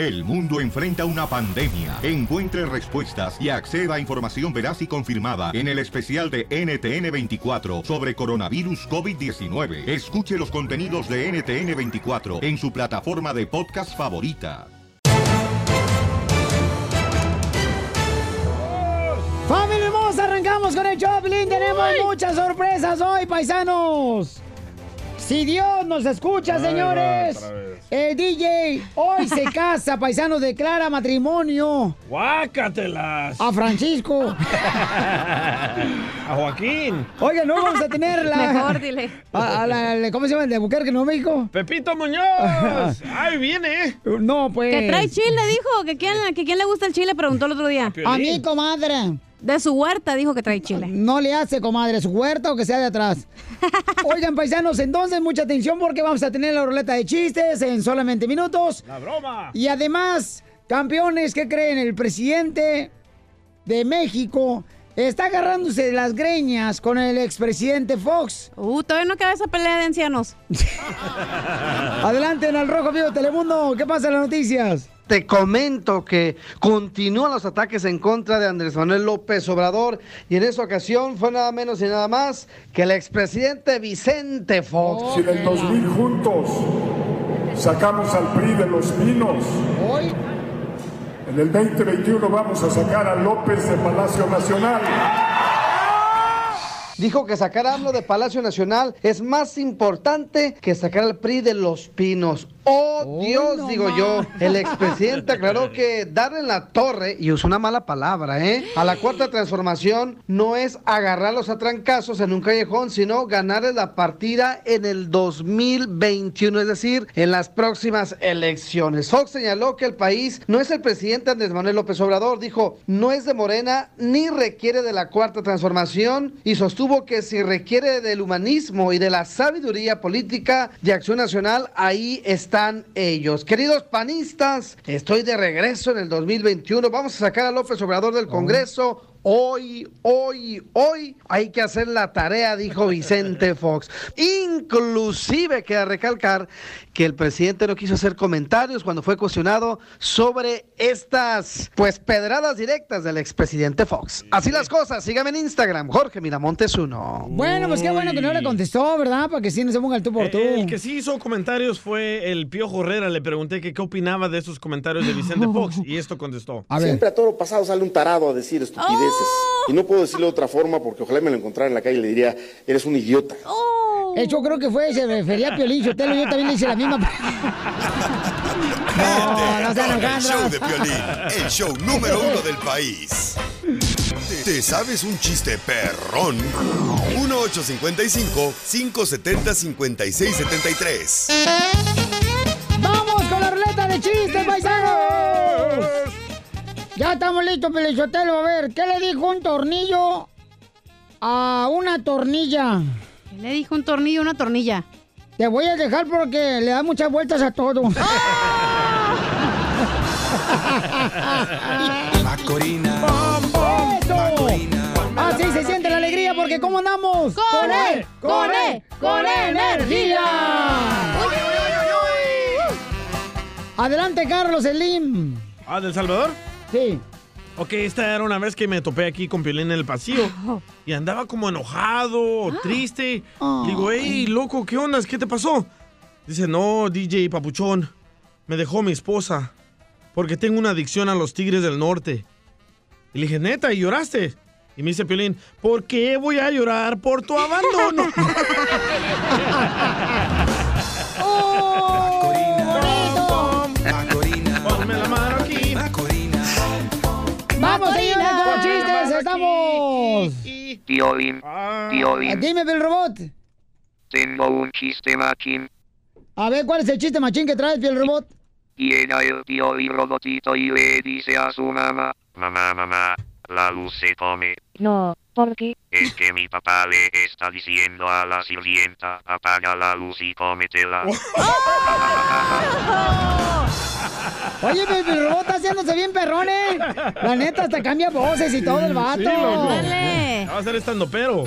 El mundo enfrenta una pandemia. Encuentre respuestas y acceda a información veraz y confirmada en el especial de NTN24 sobre coronavirus COVID-19. Escuche los contenidos de NTN24 en su plataforma de podcast favorita. ¡Familia hermosa! Arrancamos con el Choplin. Tenemos muchas sorpresas hoy, paisanos. Si Dios nos escucha, Ay, señores, el DJ hoy se casa, paisanos, declara matrimonio ¡Guácatelas! a Francisco. A Joaquín. Oigan, no vamos a tener la. Mejor, dile. A, a la- la- ¿Cómo se llama? El de Buquerque, ¿no, México? Pepito Muñoz. ¡Ahí viene! No, pues. Que trae chile, dijo. Que quién, que quién le gusta el chile, preguntó el otro día. A mí, comadre. De su huerta dijo que trae chile. No le hace, comadre, su huerta o que sea de atrás. Oigan, paisanos, entonces mucha atención porque vamos a tener la ruleta de chistes en solamente minutos. ¡La broma! Y además, campeones, ¿qué creen? El presidente de México está agarrándose de las greñas con el expresidente Fox. Uh, todavía no queda esa pelea de ancianos. Adelante en el Rojo Vivo Telemundo. ¿Qué pasa en las noticias? Te comento que continúan los ataques en contra de Andrés Manuel López Obrador y en esa ocasión fue nada menos y nada más que el expresidente Vicente Fox. Si en el 2000 juntos sacamos al PRI de los pinos, Hoy. en el 2021 vamos a sacar a López de Palacio Nacional. Dijo que sacar a AMLO de Palacio Nacional es más importante que sacar al PRI de los pinos. ¡Oh, Dios! no digo más. yo. El expresidente aclaró que darle en la torre, y usó una mala palabra, ¿eh? A la cuarta transformación no es agarrarlos a trancazos en un callejón, sino ganarles la partida en el 2021, es decir, en las próximas elecciones. Fox señaló que el país no es el presidente Andrés Manuel López Obrador, dijo, no es de Morena ni requiere de la cuarta transformación y sostuvo que si requiere del humanismo y de la sabiduría política de acción nacional, ahí están ellos. Queridos panistas, estoy de regreso en el 2021, vamos a sacar a López Obrador del Congreso. Hoy, hoy, hoy hay que hacer la tarea, dijo Vicente Fox. Inclusive queda recalcar que el presidente no quiso hacer comentarios cuando fue cuestionado sobre estas, pues, pedradas directas del expresidente Fox. Así las cosas, sígame en Instagram, Jorge Miramontes uno. Bueno, pues qué bueno que no le contestó, ¿verdad? Para que sí no se ponga el tú por tú. El que sí hizo comentarios fue el Pío Herrera. Le pregunté que qué opinaba de esos comentarios de Vicente Fox y esto contestó. Siempre a toro pasado sale un tarado a decir Y no puedo decirlo de otra forma porque ojalá me lo encontrara en la calle y le diría, eres un idiota. Eh, Yo creo que fue, se refería a Piolín Sotelo, yo también le hice la misma. No, no el show de Piolín, el show número uno del país. ¿Te, sabes un chiste perrón? 1-855-570-5673. ¡Vamos con la ruleta de chistes! Ya estamos listos, Pelizotelo. A ver, ¿qué le dijo un tornillo a una tornilla? ¿Qué le dijo un tornillo a una tornilla? Te voy a dejar porque le da muchas vueltas a todo. Macorina. ¡Eso! Así se siente la alegría porque ¿cómo andamos? ¡Con él! ¡Con él! ¡Con energía! Adelante, Carlos Slim. Ah, ¿del Salvador? Sí. Ok, esta era una vez que me topé aquí con Piolín en el pasillo y andaba como enojado, triste. Ah. Digo, hey, loco, ¿qué onda? ¿Qué te pasó? Dice, no, DJ Papuchón, me dejó mi esposa porque tengo una adicción a los tigres del norte. Y le dije, neta, ¿y lloraste? Y me dice Piolín, ¿por qué voy a llorar por tu abandono? Piolín, Piolín, Dime, el robot. tengo un chiste machín. A ver, ¿cuál es el chiste machín que traes, piel robot? Llega el Piolín robotito y le dice a su mamá, mamá, mamá, la luz se come. No, ¿por qué? Es que mi papá le está diciendo a la sirvienta, apaga la luz y cómetela. Oye, el robot está haciéndose bien perrón, ¿eh? La neta, hasta cambia voces y todo el vato. Sí, loco. Va a ser estando pero.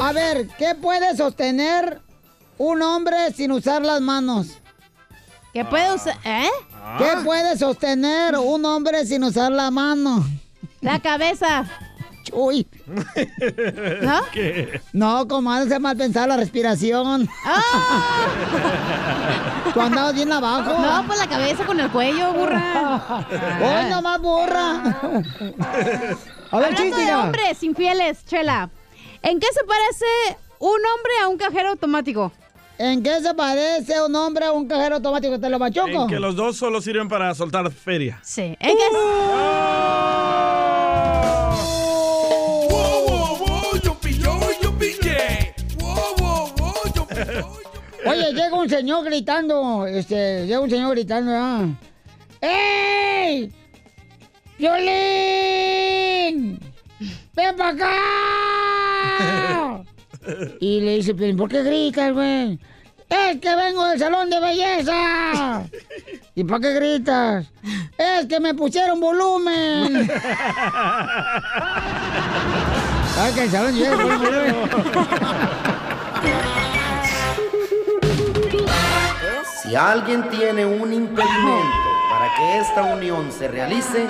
A ver, ¿qué puede sostener un hombre sin usar las manos? ¿Qué puede usar? ¿Eh? ¿Qué puede sostener un hombre sin usar la mano? La cabeza. Uy. ¿No? ¿Qué? No, comadre, se mal pensar la respiración. ¿Tú andabas bien abajo? No, pues la cabeza con el cuello, burra. ¡Hoy nomás burra! A ver, Hablando chiste, de hombres infieles, Chela. ¿En qué se parece un hombre a un cajero automático? ¿En qué se parece un hombre a un cajero automático? ¿Te lo machuco? En que los dos solo sirven para soltar feria. Sí. ¿En qué Oye, llega un señor gritando, este, llega un señor gritando, ¿ah? ¡Ey! ¡Violín! ¡Ven para acá! Y le dice, "Piolín, ¿por qué gritas, güey? Es que vengo del salón de belleza. ¿Y para qué gritas? Es que me pusieron volumen. Ah, que el salón de belleza Si alguien tiene un impedimento para que esta unión se realice,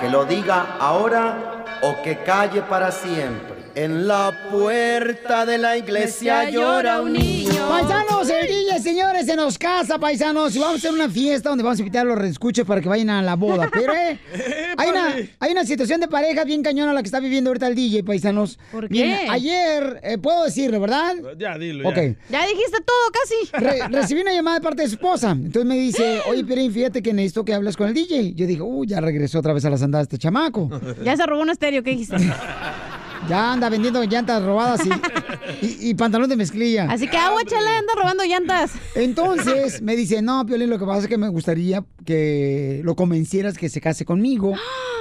que lo diga ahora o que calle para siempre. En la puerta de la iglesia llora un niño. Paisanos, el DJ, señores, se nos casa, paisanos. Y vamos a hacer una fiesta donde vamos a invitar a los reescuchos para que vayan a la boda. Pero, eh, hay, una, hay una situación de pareja bien cañona la que está viviendo ahorita el DJ, paisanos. ¿Por qué? ayer, eh, puedo decirlo, ¿verdad? Ya, dilo. Ok. Ya. Ya dijiste todo casi. Re- recibí una llamada de parte de su esposa. Entonces me dice, oye, Pirín, fíjate que necesito que hables con el DJ. Yo dije, uy, ya regresó otra vez a las andadas este chamaco. Ya se robó un estéreo, ¿qué dijiste? Ya anda vendiendo llantas robadas y, y- y pantalón de mezclilla. Así que agua, Chela, anda robando llantas. Entonces me dice, no, Piolín, lo que pasa es que me gustaría que lo convencieras que se case conmigo.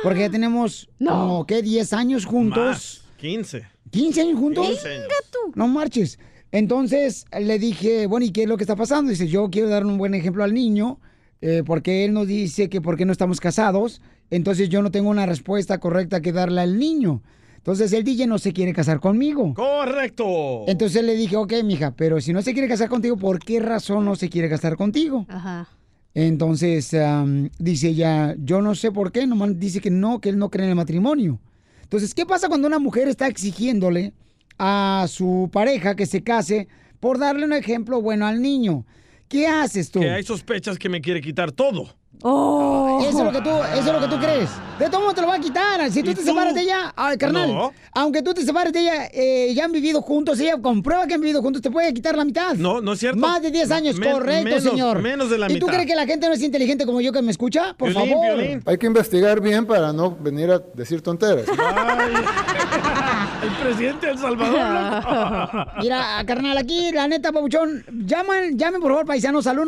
Porque ya tenemos como, ¿qué? 10 años juntos. Más. 15. ¿15 años juntos? 15 años. No marches. Entonces le dije, bueno, ¿y qué es lo que está pasando? Dice, yo quiero dar un buen ejemplo al niño, eh, porque él nos dice que por qué no estamos casados. Entonces yo no tengo una respuesta correcta que darle al niño. Entonces el DJ no se quiere casar conmigo. Correcto. Entonces le dije, ok, mija, pero si no se quiere casar contigo, ¿por qué razón no se quiere casar contigo? Ajá. Entonces am, dice ella, yo no sé por qué, nomás dice que no, que él no cree en el matrimonio. Entonces, ¿qué pasa cuando una mujer está exigiéndole a su pareja que se case por darle un ejemplo bueno al niño? ¿Qué haces tú? Que hay sospechas que me quiere quitar todo. Oh. Eso es lo que tú, eso es lo que tú crees. De todo modo te lo va a quitar. Si tú ¿Y te tú? separas de ella, ay, carnal, No. aunque tú te separes de ella, eh, ya han vivido juntos, ella comprueba que han vivido juntos, te puede quitar la mitad. No, no es cierto. Más de 10 años, Men- correcto, menos- señor. menos de la ¿Y tú mitad. crees que la gente no es inteligente como yo que me escucha? Por Piolín, favor. Piolín. Hay que investigar bien para no venir a decir tonteras. Ay, el presidente de El Salvador. Mira, carnal, aquí, la neta, pabuchón, llaman, llamen por favor, paisanos, al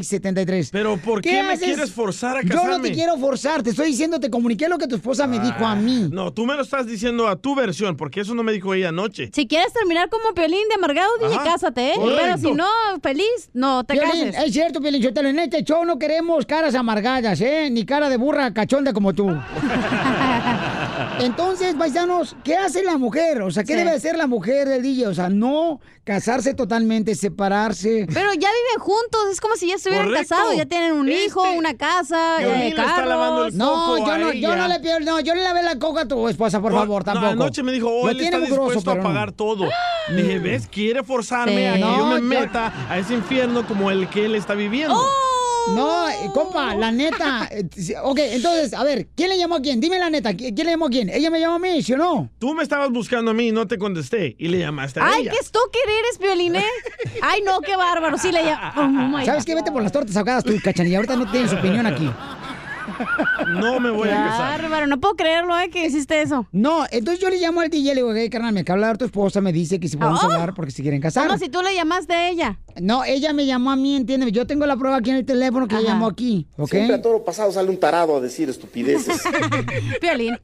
1-855-570-5673. Pero ¿por qué, me haces? quieres forzar a Yo casarme? no te quiero forzar, te estoy diciendo, te comuniqué lo que tu esposa me dijo a mí. No, tú me lo estás diciendo a tu versión, porque eso no me dijo ella anoche. Si quieres terminar como Piolín de amargado, DJ, Ajá. cásate, ¿eh? Correcto. Pero si no, feliz, no te Piolín, cases. es cierto, Piolín, Sotelo, en este show no queremos caras amargadas, ¿eh? Ni cara de burra cachonda como tú. Entonces, paisanos, ¿qué hace la mujer? O sea, ¿qué Sí. debe hacer la mujer del DJ? O sea, no casarse totalmente, separarse. Pero ya viven juntos, es como si ya estuvieran Correcto. casados, ya tienen un Este, hijo, una casa, eh, está lavando el No, yo a no, yo no le pido, no, yo le lavé la coca a tu esposa, por No, favor, no, tampoco. anoche me dijo, oh, él tiene está dispuesto a pero no. pagar todo. Dije, ¿ves? Quiere forzarme Sí. a que yo No, me yo- meta a ese infierno como el que él está viviendo. No, eh, compa, la neta. eh, ok, entonces, a ver, ¿quién le llamó a quién? Dime la neta, ¿qui- ¿quién le llamó a quién? ¿Ella me llamó a mí, sí o no? Tú me estabas buscando a mí y no te contesté. Y le llamaste a Ay, ella. qué stalker eres, Piolín, ¿eh? Ay, no, qué bárbaro. Sí, le llamo. Oh, ¿Sabes God. qué? Vete por las tortas ahogadas tú, cachanilla. Ahorita no tienes opinión aquí. No me voy a casar. bárbaro, no puedo creerlo, ¿eh? Que hiciste eso. No, entonces yo le llamo al DJ y le digo, hey, carnal, me acaba de hablar tu esposa, me dice que si podemos Oh. hablar porque se quieren casar. Como si tú le llamaste a ella. No, ella me llamó a mí, entiéndeme. Yo tengo la prueba aquí en el teléfono que ella llamó aquí, ¿ok? Siempre a toro pasado sale un tarado a decir estupideces. Piolín.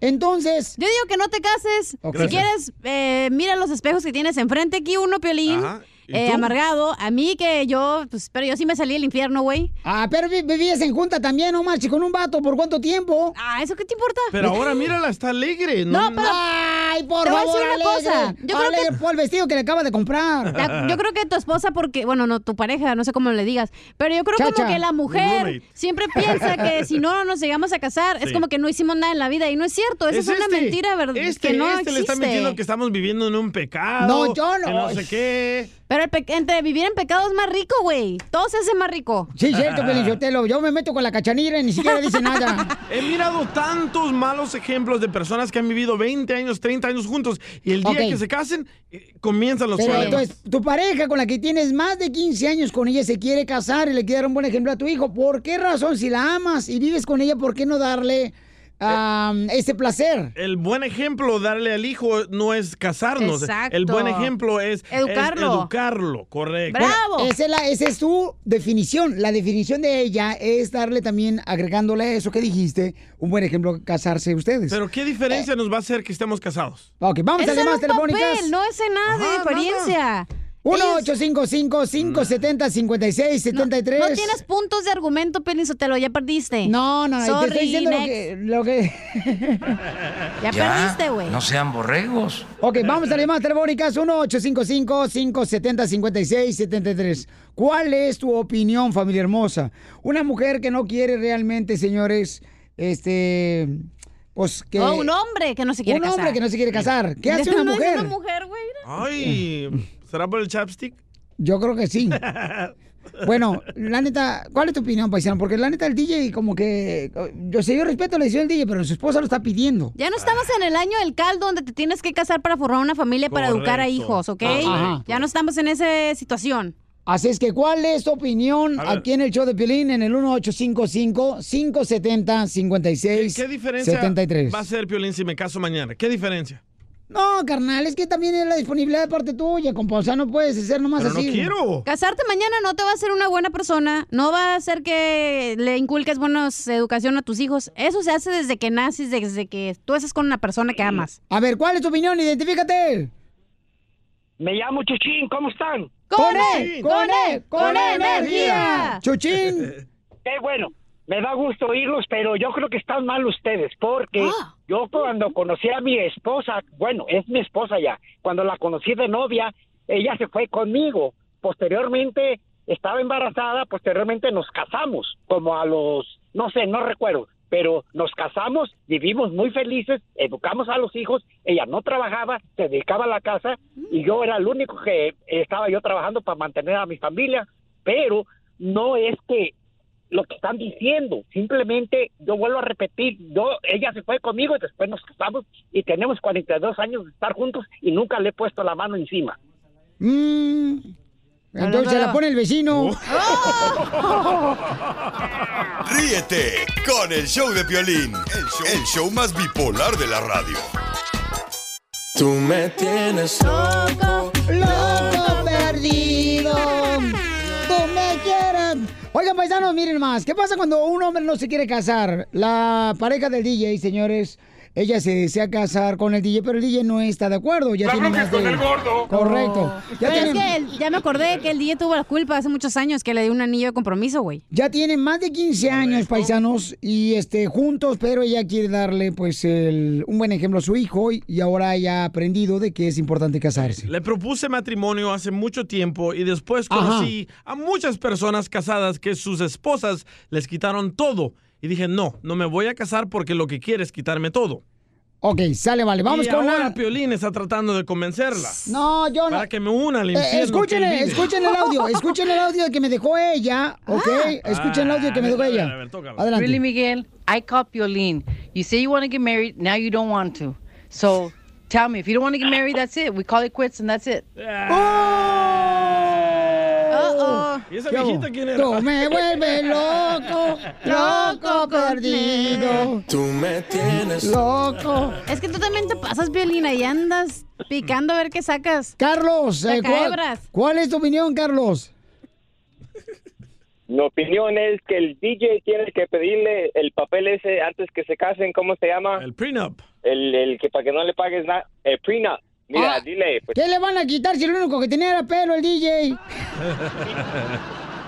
Entonces, Yo digo que no te cases. Ok. Si quieres, eh, mira los espejos que tienes enfrente aquí, uno, Piolín. Ajá. Eh, amargado. A mí que yo, pues, pero yo sí me salí del infierno, güey. Ah, pero vi- vivías en junta también, no marches, con un vato, ¿por cuánto tiempo? Ah, ¿eso qué te importa? Pero ahora mírala, está alegre. No, pero- Ay, por Te voy a favor, decir una alegre. cosa. Yo creo Alegre que- por el vestido que le acaba de comprar. La- yo creo que tu esposa, porque, bueno, no, tu pareja, no sé cómo le digas, pero yo creo Chacha. como que la mujer siempre piensa que si no nos llegamos a casar, es como que no hicimos nada en la vida y no es cierto, esa es, una este. mentira, ¿verdad? Este, que no este le está existe. mintiendo que estamos viviendo en un pecado. No, yo no. que no sé qué. Pero el entre vivir en pecado es más rico, güey. Todo se hace más rico. Sí, cierto, Pelizotelo. Yo me meto con la cachanilla y ni siquiera dice nada. He mirado tantos malos ejemplos de personas que han vivido 20 años, 30 años juntos y el día que se casen eh, comienzan los Pero problemas. entonces, tu pareja con la que tienes más de 15 años con ella se quiere casar y le quiere dar un buen ejemplo a tu hijo. ¿Por qué razón? Si la amas y vives con ella, ¿por qué no darle am, ese placer? El buen ejemplo darle al hijo no es casarnos. Exacto. El buen ejemplo es es Educarlo. educarlo, correcto. ¡Bravo! Esa es, la- esa es tu definición. La definición de ella es darle también, agregándole a eso que dijiste, un buen ejemplo, casarse ustedes. Pero ¿qué diferencia nos va a hacer que estemos casados? ok, vamos a llamadas telefónicas. papel, no es nada de Ajá, experiencia. 1-855-570-5673. No tienes puntos de argumento, Pelín Sotelo, ya perdiste. No, no, no, te estoy diciendo lo que, lo que... Ya, perdiste, güey. No sean borregos. Ok, vamos a las llamadas telefónicas 1-855-570-5673. ¿Cuál es tu opinión, familia hermosa? Una mujer que no quiere realmente, señores, este, pues que... O un hombre que no se quiere un casar. hombre que no se quiere casar. ¿Qué hace una No es mujer? una mujer, güey. Ay, ¿será por el chapstick? Yo creo que sí. Bueno, la neta, ¿cuál es tu opinión, paisano? Porque la neta, el DJ, como que. Yo sé, yo respeto la decisión del DJ, pero su esposa lo está pidiendo. Ya no estamos en el año del caldo donde te tienes que casar para formar una familia para educar a hijos, ¿ok? Ajá. Ya no estamos en esa situación. Así es que, ¿cuál es tu opinión aquí en el show de Piolín en el 1855-570-5673? ¿Qué diferencia va a ser, Piolín, si me caso mañana? ¿Qué diferencia? No, carnal, es que también es la disponibilidad de parte tuya, compa. O sea, no puedes hacer nomás Pero no así. quiero. Casarte mañana no te va a hacer una buena persona, no va a hacer que le inculques buenos educación a tus hijos. Eso se hace desde que naces, desde que tú estás con una persona que amas. A ver, ¿cuál es tu opinión? Identifícate. Me llamo Chuchín, ¿cómo están? ¡Con él! ¡Con él! ¡Con energía! ¡Chuchín! Qué bueno, me da gusto oírlos, pero yo creo que están mal ustedes, porque Ah. yo cuando conocí a mi esposa, bueno, es mi esposa ya, cuando la conocí de novia, ella se fue conmigo. Posteriormente estaba embarazada, posteriormente nos casamos, como a los, no sé, no recuerdo, pero nos casamos, vivimos muy felices, educamos a los hijos, ella no trabajaba, se dedicaba a la casa y yo era el único que estaba yo trabajando para mantener a mi familia, pero no es que lo que están diciendo. Simplemente, yo vuelvo a repetir, yo, ella se fue conmigo y después nos casamos y tenemos 42 años de estar juntos y nunca le he puesto la mano encima. Mm, entonces se la pone el vecino. Ríete con el show de Piolín, el show, el show más bipolar de la radio. Tú me tienes loco. Loco perdido. Oigan, paisanos, miren más. ¿Qué pasa cuando un hombre no se quiere casar? La pareja del DJ, señores, ella se desea casar con el DJ, pero el DJ no está de acuerdo. Ya tiene más de... Correcto. Ya Pero es que el- ya me acordé que el DJ tuvo la culpa hace muchos años que le dio un anillo de compromiso, güey. ya tienen más de 15 años, paisanos, y este juntos, pero ella quiere darle pues el- un buen ejemplo a su hijo y, y ahora ya ha aprendido de que es importante casarse. Le propuse matrimonio hace mucho tiempo y después Ajá. conocí a muchas personas casadas que sus esposas les quitaron todo. Y dije, no, no me voy a casar porque lo que quiere es quitarme todo. Ok, sale, vale. Vamos y con ahora la... Piolín está tratando de convencerla. No, yo no. Para que me una al Eh, infierno. escuchen, el audio, escuchen el audio que me dejó ella, ¿ok? escuchen el audio que me dejó ella. Adelante. Really, Miguel? I call Piolín. You say you want to get married, now you don't want to. So tell me, if you don't want to get married, that's it. We call it quits and that's it. ¿Y esa viejita quién era? Tú me vuelves loco, loco perdido. Tú me tienes Loco. Es que tú también te pasas, Violina, y andas picando a ver qué sacas. Carlos, eh, ¿cuál, es tu opinión, Carlos? Mi opinión es que el DJ tiene que pedirle el papel ese antes que se casen, ¿cómo se llama? El prenup. El, el que para que no le pagues nada, el prenup. Mira, Ah, dile, pues, ¿Qué le van a quitar si lo único que tenía era pelo el DJ?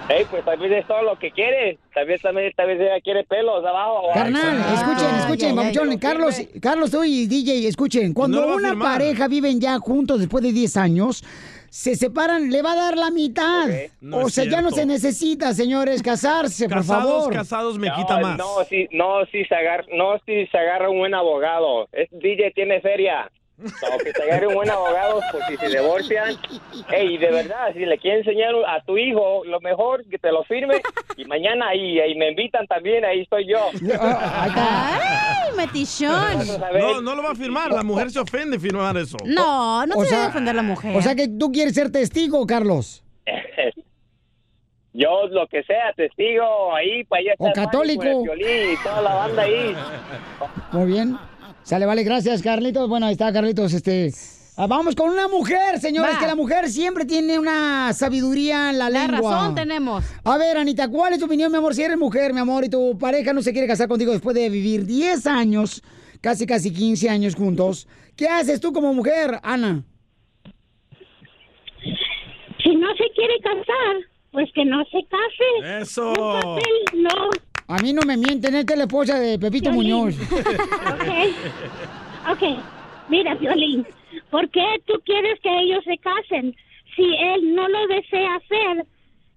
hey, pues tal vez es todo lo que quiere. Tal vez también, tal vez ella quiere pelos abajo. Carnal, escuchen, escuchen, papuchón, Carlos, Carlos, tú y DJ, escuchen. Cuando No una pareja viven ya juntos después de 10 años, se separan, le va a dar la mitad. No o sea, ya no se necesita, señores, casarse, por favor. casados me No, quita más. No, si, no, si se agarra, no, si se agarra un buen abogado. Es DJ tiene feria. No, que se agarre un buen abogado, pues si se divorcian. Ey, de verdad, si le quieres enseñar a tu hijo lo mejor, que te lo firme. Y mañana ahí, ahí me invitan también, ahí estoy yo. ¡Ay, metichón! No, no lo va a firmar. La mujer se ofende firmar eso. No, no O se sea, debe defender la mujer. O sea que tú quieres ser testigo, Carlos. Yo, lo que sea, testigo, ahí, para allá. O está el católico. El y toda la banda ahí. Muy bien. Sale, vale, gracias, Carlitos. Bueno, ahí está, Carlitos. Este. ah, vamos con una mujer, señores, Va. que la mujer siempre tiene una sabiduría en la, La lengua. razón tenemos. A ver, Anita, ¿cuál es tu opinión, mi amor? Si eres mujer, mi amor, y tu pareja no se quiere casar contigo después de vivir 10 años, casi casi 15 años juntos, ¿qué haces tú como mujer, Ana? Si no se quiere casar, pues que no se case. Eso. Un papel, no. A mí no me mienten, esta es la esposa de Pepito Violín. Muñoz. Ok. Ok. Mira, Violín, ¿por qué tú quieres que ellos se casen? Si él no lo desea hacer,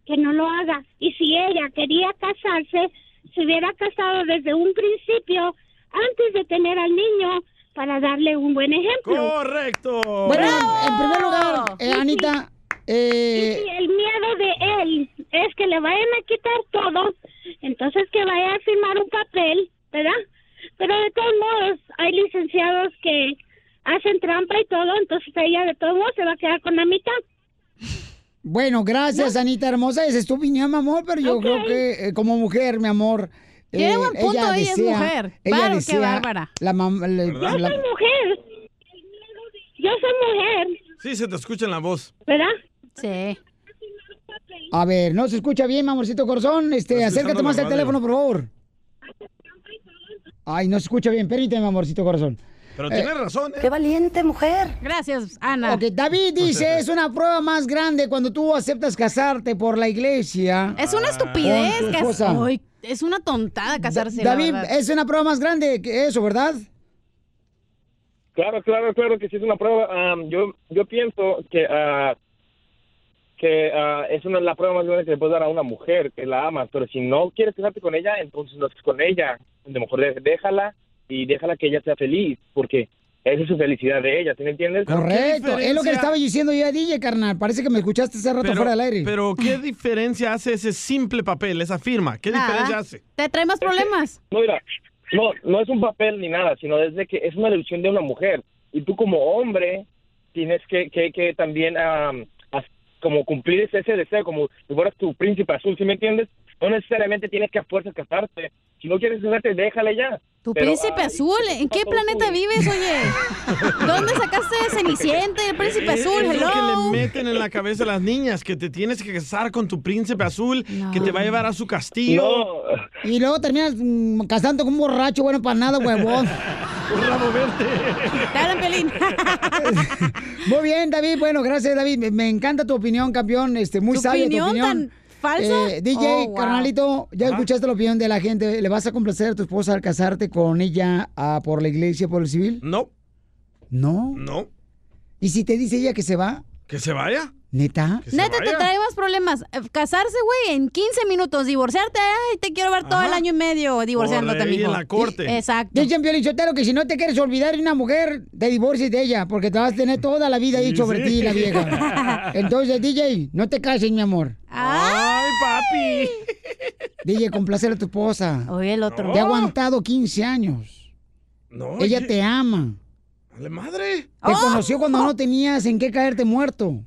que no lo haga. Y si ella quería casarse, se hubiera casado desde un principio, antes de tener al niño, para darle un buen ejemplo. Correcto. Bueno, en primer lugar, eh, Y Anita, Y eh, si el miedo de él es que le vayan a quitar todo, entonces que vaya a firmar un papel, ¿verdad? Pero de todos modos, hay licenciados que hacen trampa y todo, entonces ella de todos modos se va a quedar con la mitad. bueno, gracias, Anita hermosa, esa es tu opinión, mi amor, pero yo creo que eh, como mujer, mi amor. Tiene eh, buen punto, ella es mujer. Ella qué desea bárbara. La, la- Yo la- soy mujer. Yo soy mujer, Sí, se te escucha en la voz. ¿verdad? Sí. A ver, no se escucha bien, mi amorcito corazón. Este, Está acércate más al teléfono, por favor. Ay, no se escucha bien. Permíteme, amorcito corazón. Pero Eh, tienes razón, ¿eh? ¡Qué valiente mujer! Gracias, Ana. Ok, David dice, es una prueba más grande cuando tú aceptas casarte por la iglesia. Es una estupidez. Ay, es una tontada casarse. David, es una prueba más grande que eso, ¿verdad? Claro, claro, claro que sí es una prueba. Am, yo, yo pienso que ah, que ah, es una la prueba más grande que le puedes dar a una mujer que la amas, pero si no quieres casarte con ella, entonces no estés con ella. De mejor de- déjala y déjala que ella sea feliz, porque esa es su felicidad de ella, ¿sí me entiendes? Correcto, es lo que le estaba diciendo yo a DJ, carnal. Parece que me escuchaste hace rato Pero, fuera del aire. pero ¿qué diferencia hace ese simple papel, esa firma? ¿Qué Nada. diferencia hace? Te trae más problemas. No, mira, no, no es un papel ni nada, sino desde que es una ilusión de una mujer. Y tú como hombre tienes que, que, que también am, as- como cumplir ese, ese deseo, como si fueras tu príncipe azul, ¿sí me entiendes? No necesariamente tienes que a fuerzas casarte. Si no quieres casarte, déjale ya. Tu Pero, príncipe ay, azul, ¿en qué planeta vives, oye? ¿Dónde sacaste de Cenicienta y el príncipe azul? Es lo que le meten en la cabeza a las niñas, que te tienes que casar con tu príncipe azul, que te va a llevar a su castillo. Y luego terminas mm, casando con un borracho, bueno, para nada, huevón. Un verde. Te hablan, Pelín. Muy bien, David. Bueno, gracias, David. Me, encanta tu opinión, campeón. Este, muy ¿Tu sabia tu opinión opinión. tan falsa? Eh, DJ, Oh, wow. carnalito, ya Ajá. escuchaste la opinión de la gente. ¿Le vas a complacer a tu esposa al casarte con ella ah, por la iglesia, por el civil? No, No. no. ¿Y si te dice ella que se va? Que se vaya. ¿Neta? Neta, te trae más problemas. Eh, Casarse, güey, en 15 minutos. Divorciarte, ay, te quiero ver todo Ajá. el año y medio divorciándote, Por ley mijo. en la corte. Exacto. Dicen, Piolichotero, que si no te quieres olvidar de una mujer, te divorcies de ella, porque te vas a tener toda la vida ahí Sí, sobre sí. ti, la vieja. Entonces, DJ, no te cases, mi amor. Ay, papi. DJ, complacer a tu esposa. Oye, el otro. Te ha aguantado 15 años. No, Ella oye, te ama. Vale madre. Te ¡Oh! conoció cuando no tenías en qué caerte muerto.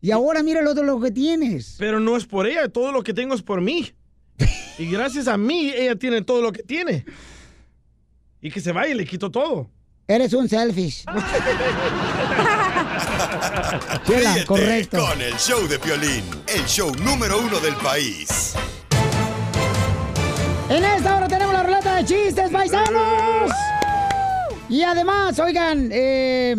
Y ahora mira lo, lo que tienes. Pero no es por ella, todo lo que tengo es por mí. Y gracias a mí, ella tiene todo lo que tiene. Y que se vaya y le quito todo. Eres un selfish. Chela, Ríete correcto. Con el show de Piolín, el show número uno del país. En esta hora tenemos la ruleta de chistes, paisanos. Y además, oigan, eh,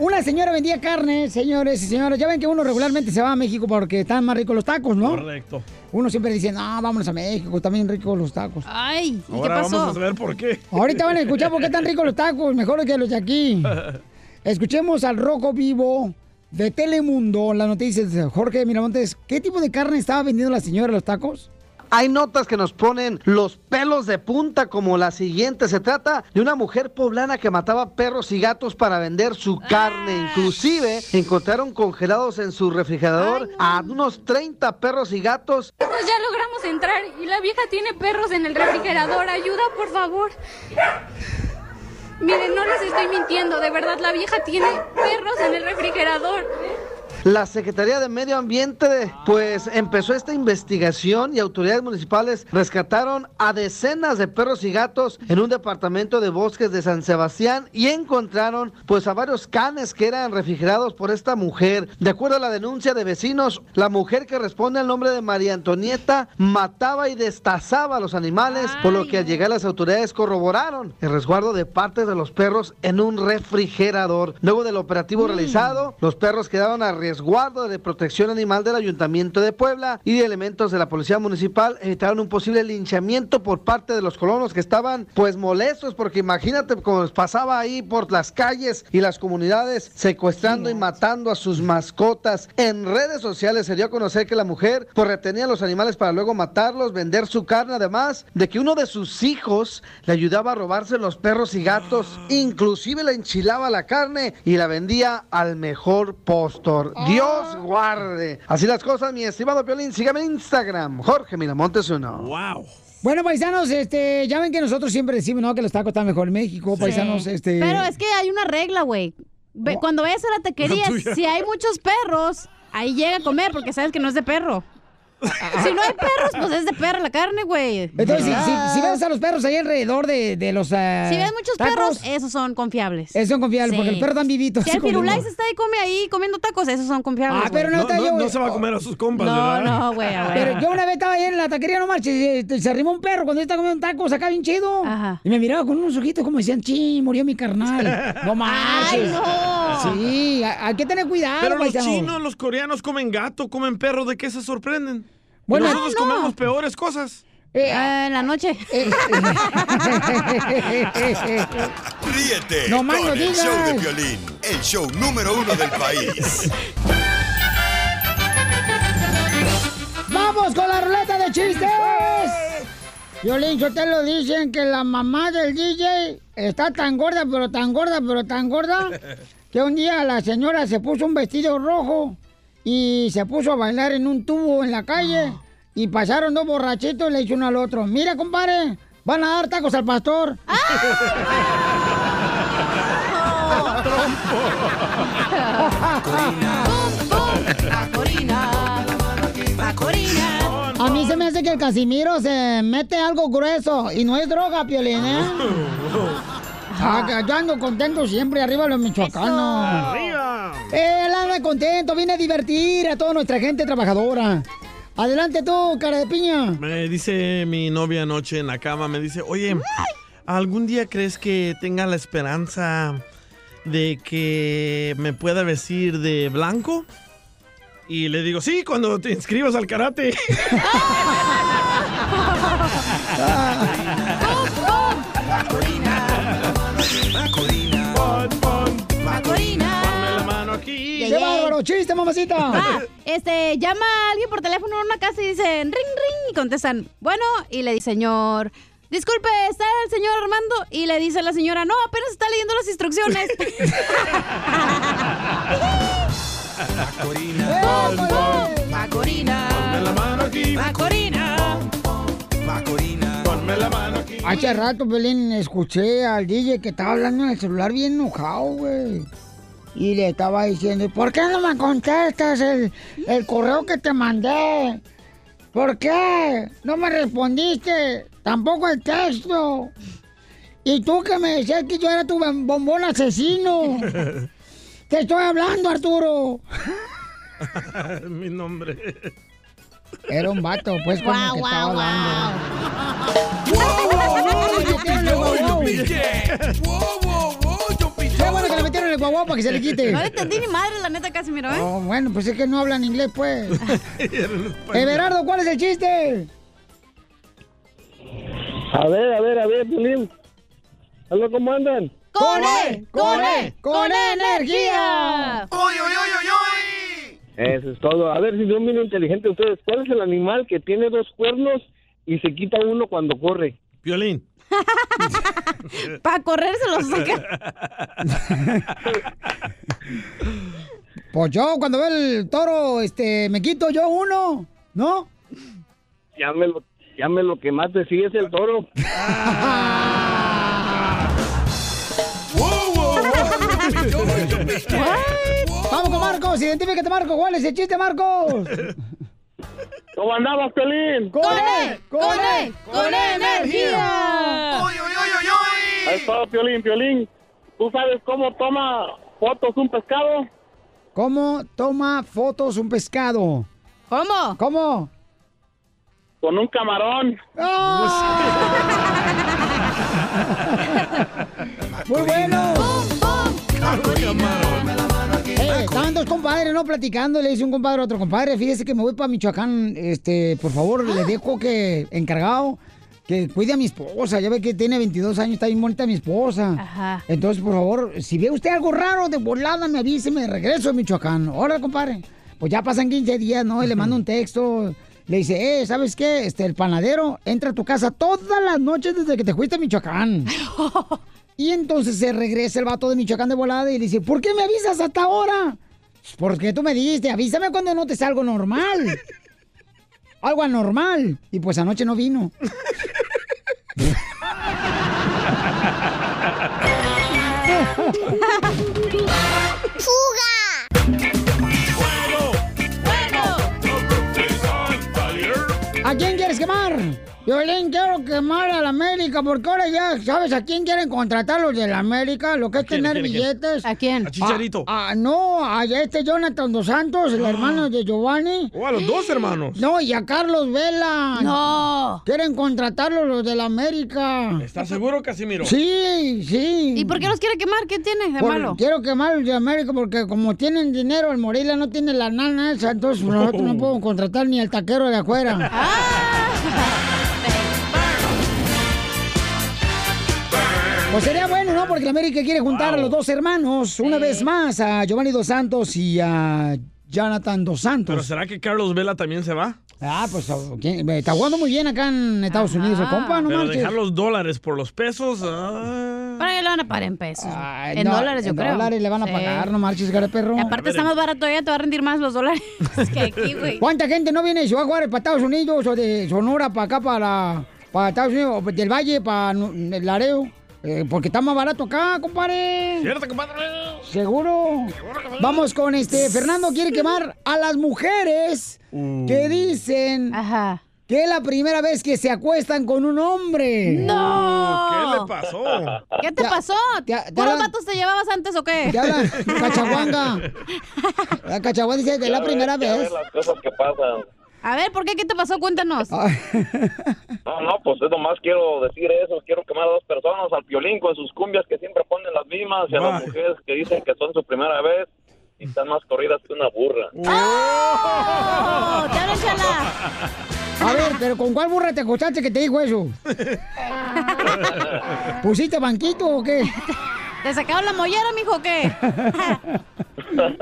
una señora vendía carne, señores y señoras. Ya ven que uno regularmente se va a México porque están más ricos los tacos, ¿no? Correcto. Uno siempre dice, no, vámonos a México, bien ricos los tacos. Ay, ¿y Ahora vamos a saber por qué. Ahorita van a escuchar por qué están ricos los tacos, mejor que los de aquí. Escuchemos al Rojo Vivo de Telemundo, las noticias de Jorge Miramontes. ¿Qué tipo de carne estaba vendiendo la señora los tacos? Hay notas que nos ponen los pelos de punta como la siguiente. Se trata de una mujer poblana que mataba perros y gatos para vender su carne. Inclusive encontraron congelados en su refrigerador a unos 30 perros y gatos. Pues ya logramos entrar y la vieja tiene perros en el refrigerador. Ayuda, por favor. Miren, no les estoy mintiendo. De verdad, la vieja tiene perros en el refrigerador. La Secretaría de Medio Ambiente pues empezó esta investigación y autoridades municipales rescataron a decenas de perros y gatos en un departamento de bosques de San Sebastián y encontraron pues a varios canes que eran refrigerados por esta mujer. De acuerdo a la denuncia de vecinos, la mujer que responde al nombre de María Antonieta mataba y destazaba a los animales, por lo que al llegar las autoridades corroboraron el resguardo de partes de los perros en un refrigerador. Luego del operativo realizado, los perros quedaron a resguardo de protección animal del Ayuntamiento de Puebla y elementos de la Policía Municipal evitaron un posible linchamiento por parte de los colonos que estaban pues molestos porque imagínate cómo pasaba ahí por las calles y las comunidades secuestrando y matando a sus mascotas. En redes sociales se dio a conocer que la mujer pues retenía a los animales para luego matarlos, vender su carne, además de que uno de sus hijos le ayudaba a robarse los perros y gatos, inclusive le enchilaba la carne y la vendía al mejor postor. Dios guarde. Así las cosas, mi estimado Piolín. Sígame en Instagram, Jorge Miramontes uno. Wow. Bueno, paisanos, este, ya ven que nosotros siempre decimos, ¿no? Que los tacos están mejor en México, paisanos, este... Pero es que hay una regla, güey. Cuando vayas a la taquería, si hay muchos perros, ahí llega a comer porque sabes que no es de perro. Si no hay perros, pues es de perro la carne, güey. Entonces, si, si, si ves a los perros ahí alrededor de, de los ah, Si ves muchos tacos, perros, esos son confiables. Esos son confiables, porque el perro tan vivito, Si el uno. está ahí come ahí comiendo tacos, esos son confiables. Ah, pero güey. no, está yo. No se va a comer a sus compas, No, ¿verdad? no, güey. Pero yo una vez estaba ahí en la taquería, no marches, y se arrimó un perro cuando yo estaba comiendo tacos acá bien chido. Y me miraba con unos ojitos como decían, sí, murió mi carnal. No marches. no! Sí, hay que tener cuidado, Pero los chinos, los coreanos comen gato, comen perro, ¿de qué se sorprenden? Bueno, nosotros ah, no. comemos peores cosas. Ah, en la noche. Ríete No más con no el digas. show de Piolín, el show número uno del país. ¡Vamos con la ruleta de chistes! Violín, yo te lo dicen que la mamá del DJ está tan gorda, pero tan gorda, pero tan gorda, que un día la señora se puso un vestido rojo y se puso a bailar en un tubo en la calle y pasaron dos borrachitos y le dice uno al otro, mira compadre, van a dar tacos al pastor. A mí se me hace que el Casimiro se mete algo grueso y no es droga, Piolín, ¿eh? Ah, que yo ando contento siempre, arriba los michoacanos. Él anda contento, viene a divertir a toda nuestra gente trabajadora. Adelante tú, cara de piña. Me dice mi novia anoche en la cama, me dice, oye, ¿algún día crees que tenga la esperanza de que me pueda vestir de blanco? Y le digo, sí, cuando te inscribas al karate. ¡Chiste, mamacita! Ah, este, llama a alguien por teléfono en una casa y dicen ring, ring, y contestan, bueno, y le dice, señor, disculpe, ¿está el señor Armando? Y le dice la señora, no, apenas está leyendo las instrucciones. Macorina. Ponme la mano aquí. Macorina. Ponme la mano aquí. Hace rato, Belén, escuché al DJ que estaba hablando en el celular bien enojado, güey. Y le estaba diciendo, ¿por qué no me contestas el, el correo que te mandé? ¿Por qué? No me respondiste. Tampoco el texto. Y tú que me decías que yo era tu bom- bombón asesino. Te estoy hablando, Arturo. mi nombre. Era un vato, pues, con el que estaba hablando. Qué bueno que le metieron el guau para que se le quite. No le entendí ni madre, la neta, Casimiro, ¿eh? Oh, bueno, pues es que no hablan inglés, pues. Everardo, ¿cuál es el chiste? A ver, a ver, a ver, Piolín. Hola, ¿cómo andan? ¡Con E! ¡Con E! ¡Con energía! ¡Uy, uy, uy, uy, uy! Eso es todo. A ver si son bien inteligentes ustedes. ¿Cuál es el animal que tiene dos cuernos y se quita uno cuando corre? Violín. Para correr se los saca. Pues yo, cuando veo el toro, este, me quito yo uno, ¿no? Ya me lo, ya me lo quemaste, sí es el toro. Vamos con Marcos, identifícate, Marcos. ¿Cuál es el chiste, Marcos? ¿Cómo andabas, Pelín? ¡Con E! ¡Con E! ¡Con energía! Ahí está, Piolín, Piolín. ¿Tú sabes cómo toma fotos un pescado? ¿Cómo toma fotos un pescado? ¿Cómo? ¿Cómo? Con un camarón. ¡Muy bueno! Eh, estaban dos compadres, ¿no? Platicando, le dice un compadre a otro compadre, fíjese que me voy para Michoacán, este, por favor, le dejo que, encargado, que cuide a mi esposa, ya ve que tiene 22 años, está bien bonita mi esposa. Ajá. Entonces, por favor, si ve usted algo raro de volada, me avise, me regreso a Michoacán. Hola, compadre. Pues ya pasan 15 días, ¿no? Y le mando un texto. Le dice, eh, ¿sabes qué? Este, el panadero entra a tu casa todas las noches desde que te fuiste a Michoacán. y entonces se regresa el vato de Michoacán de volada y le dice, ¿por qué me avisas hasta ahora? Porque tú me dijiste, avísame cuando notes algo normal. Algo anormal. Y pues anoche no vino. ¿A quién quieres quemar? Violín, quiero quemar a la América, porque ahora ya, ¿sabes a quién quieren contratar los de la América? Lo que es quién, tener quién, billetes. ¿A quién? A Chicharito. Ah, ah, no, a este Jonathan Dos Santos, el hermano de Giovanni. Oh, a los dos hermanos. No, y a Carlos Vela. No. Quieren contratarlos los de la América. ¿Estás seguro, Casimiro? Sí, sí. ¿Y por qué los quiere quemar? ¿Qué tiene de Por- malo? Quiero quemar los de América porque como tienen dinero, el Morelia no tiene la nana esa, entonces nosotros no podemos contratar ni al taquero de afuera. Pues sería bueno, ¿no? Porque la América quiere juntar a los dos hermanos una vez más, a Giovanni Dos Santos y a Jonathan Dos Santos. ¿Pero será que Carlos Vela también se va? Ah, pues ¿quién? está jugando muy bien acá en Estados Unidos el compa, no Pero dejar los dólares por los pesos. ah. Para que le van a pagar en pesos. en no, dólares, yo en creo. dólares le van a Sí. pagar, no marches, cara perro. Y aparte está más barato allá, te va a rendir más los dólares que aquí, güey. ¿Cuánta gente no viene de Ciudad Juárez para Estados Unidos o de Sonora para acá, para, para Estados Unidos, o del Valle para Laredo? Eh, porque está más barato acá, compadre. ¿Cierto, compadre? Seguro. Vamos con este. Fernando quiere quemar a las mujeres que dicen que es la primera vez que se acuestan con un hombre. ¡No! ¿Qué le pasó? ¿Qué te pasó? ¿Puros hablan- vatos te llevabas antes o qué? Te hablan cachaguanga. La cachaguanga dice que es la primera vez. las cosas que pasan. A ver, ¿por qué? ¿Qué te pasó? Cuéntanos. No, no, pues yo nomás quiero decir eso. Quiero quemar a dos personas, al violín con sus cumbias que siempre ponen las mismas y a las mujeres que dicen que son su primera vez y están más corridas que una burra. ¡Oh! ¡Te hablan, chala! A ver, pero ¿con cuál burra te acostaste que te dijo eso? ¿Pusiste banquito o qué? ¿Te sacaron la mollera, mijo, o qué?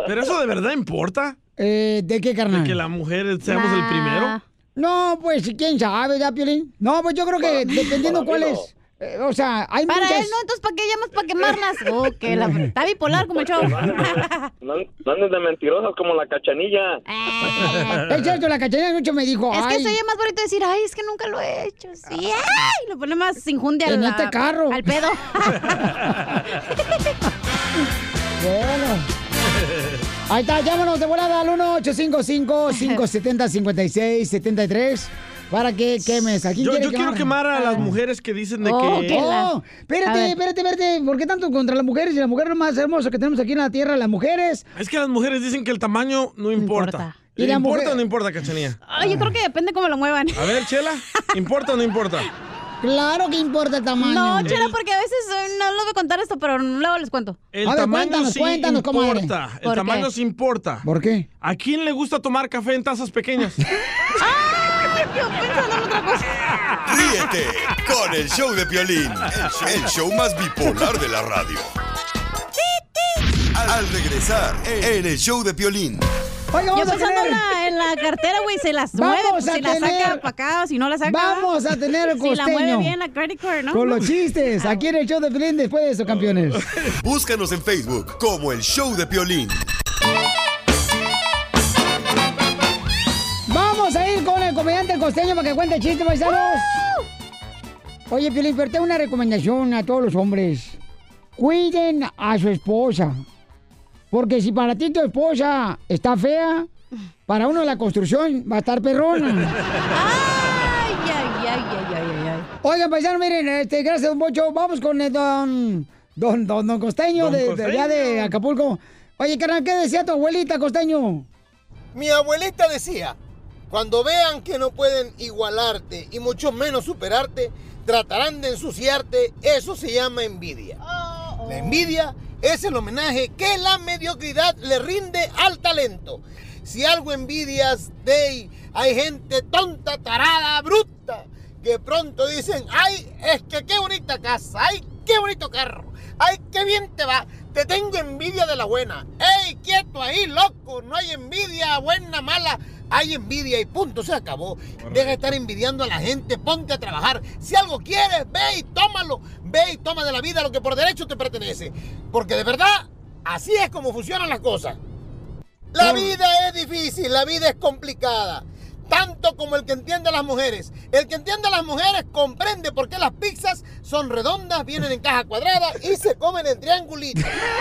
¿Pero eso de verdad importa? Eh, ¿De qué, carnal? ¿De que la mujer seamos el primero? No, pues quién sabe, ¿ya, Piolín? No, pues yo creo que dependiendo cuál es. eh, o sea, hay Para muchas... él, ¿no? Entonces, ¿para qué llamas? ¿Para quemarlas? Oh, que la... Está bipolar como el show. No, no andes de mentirosas como la cachanilla. Es cierto, la cachanilla mucho me dijo, Es que ay, se oye más bonito decir, ay, es que nunca lo he hecho. Sí, ay, lo pone más injundia En al, este carro. al pedo. bueno. Ahí está, llámanos de volada al 1-855-570-5673 para que quemes. ¿A quién Yo, quiere yo quiero quemar? a las mujeres que dicen de Oh, que... oh, espérate, espérate, espérate. ¿Por qué tanto contra las mujeres? Y la mujer más hermosa que tenemos aquí en la tierra, las mujeres. Es que las mujeres dicen que el tamaño no importa. importa. ¿Y la ¿Importa mujer? o no importa, Cachanía? Ay, yo creo que depende cómo lo muevan. A ver, Chela, ¿importa o no importa? Claro que importa el tamaño. No, chela, porque a veces eh, no lo voy a contar esto, pero luego les cuento. El A ver, tamaño cuéntanos, sí cuéntanos, importa. El ¿Por qué? tamaño sí importa. ¿Por qué? ¿A quién le gusta tomar café en tazas pequeñas? Yo pensando en otra cosa. Ríete con el show de Piolín, el show más bipolar de la radio. Al regresar en el show de Piolín. Oiga, Yo vamos a pensando en tener... la, en la cartera, güey, se las Vamos mueve, pues, a si la tener- saca para acá, o si no la saca. Vamos a tener el Si la mueve costeño. bien la credit card, ¿no? Con los chistes, aquí en el show de Pelín después de eso, campeones. Búscanos en Facebook como el show de Piolín. Vamos a ir con el comediante el costeño para que cuente chistes, paisanos. Oye, Piolín, pero tengo una recomendación a todos los hombres. Cuiden a su esposa. Porque si para ti tu esposa está fea, para uno la construcción va a estar perrona. Ay, ay, ay, ay, ay, ay, ay. Oigan, paisanos, miren, este, gracias, don Bocho. Vamos con el don, don, don, don Costeño, Don de, de allá de. Acapulco. Oye, carnal, ¿qué decía tu abuelita, Costeño? Mi abuelita decía, cuando vean que no pueden igualarte y mucho menos superarte, tratarán de ensuciarte, eso se llama envidia. La envidia es el homenaje que la mediocridad le rinde al talento. Si algo envidias de hay gente tonta, tarada, bruta, que pronto dicen, ay, es que qué bonita casa, ay, qué bonito carro, ay, qué bien te va, te tengo envidia de la buena. ¡Ey, quieto ahí, loco! No hay envidia buena, mala. Hay envidia y punto, se acabó. Deja de estar envidiando a la gente, ponte a trabajar. Si algo quieres, ve y tómalo. Ve y toma de la vida lo que por derecho te pertenece. Porque de verdad, así es como funcionan las cosas. La vida es difícil, la vida es complicada. Tanto como el que entiende a las mujeres. El que entiende a las mujeres comprende por qué las pizzas son redondas, vienen en caja cuadrada y se comen en triangulito.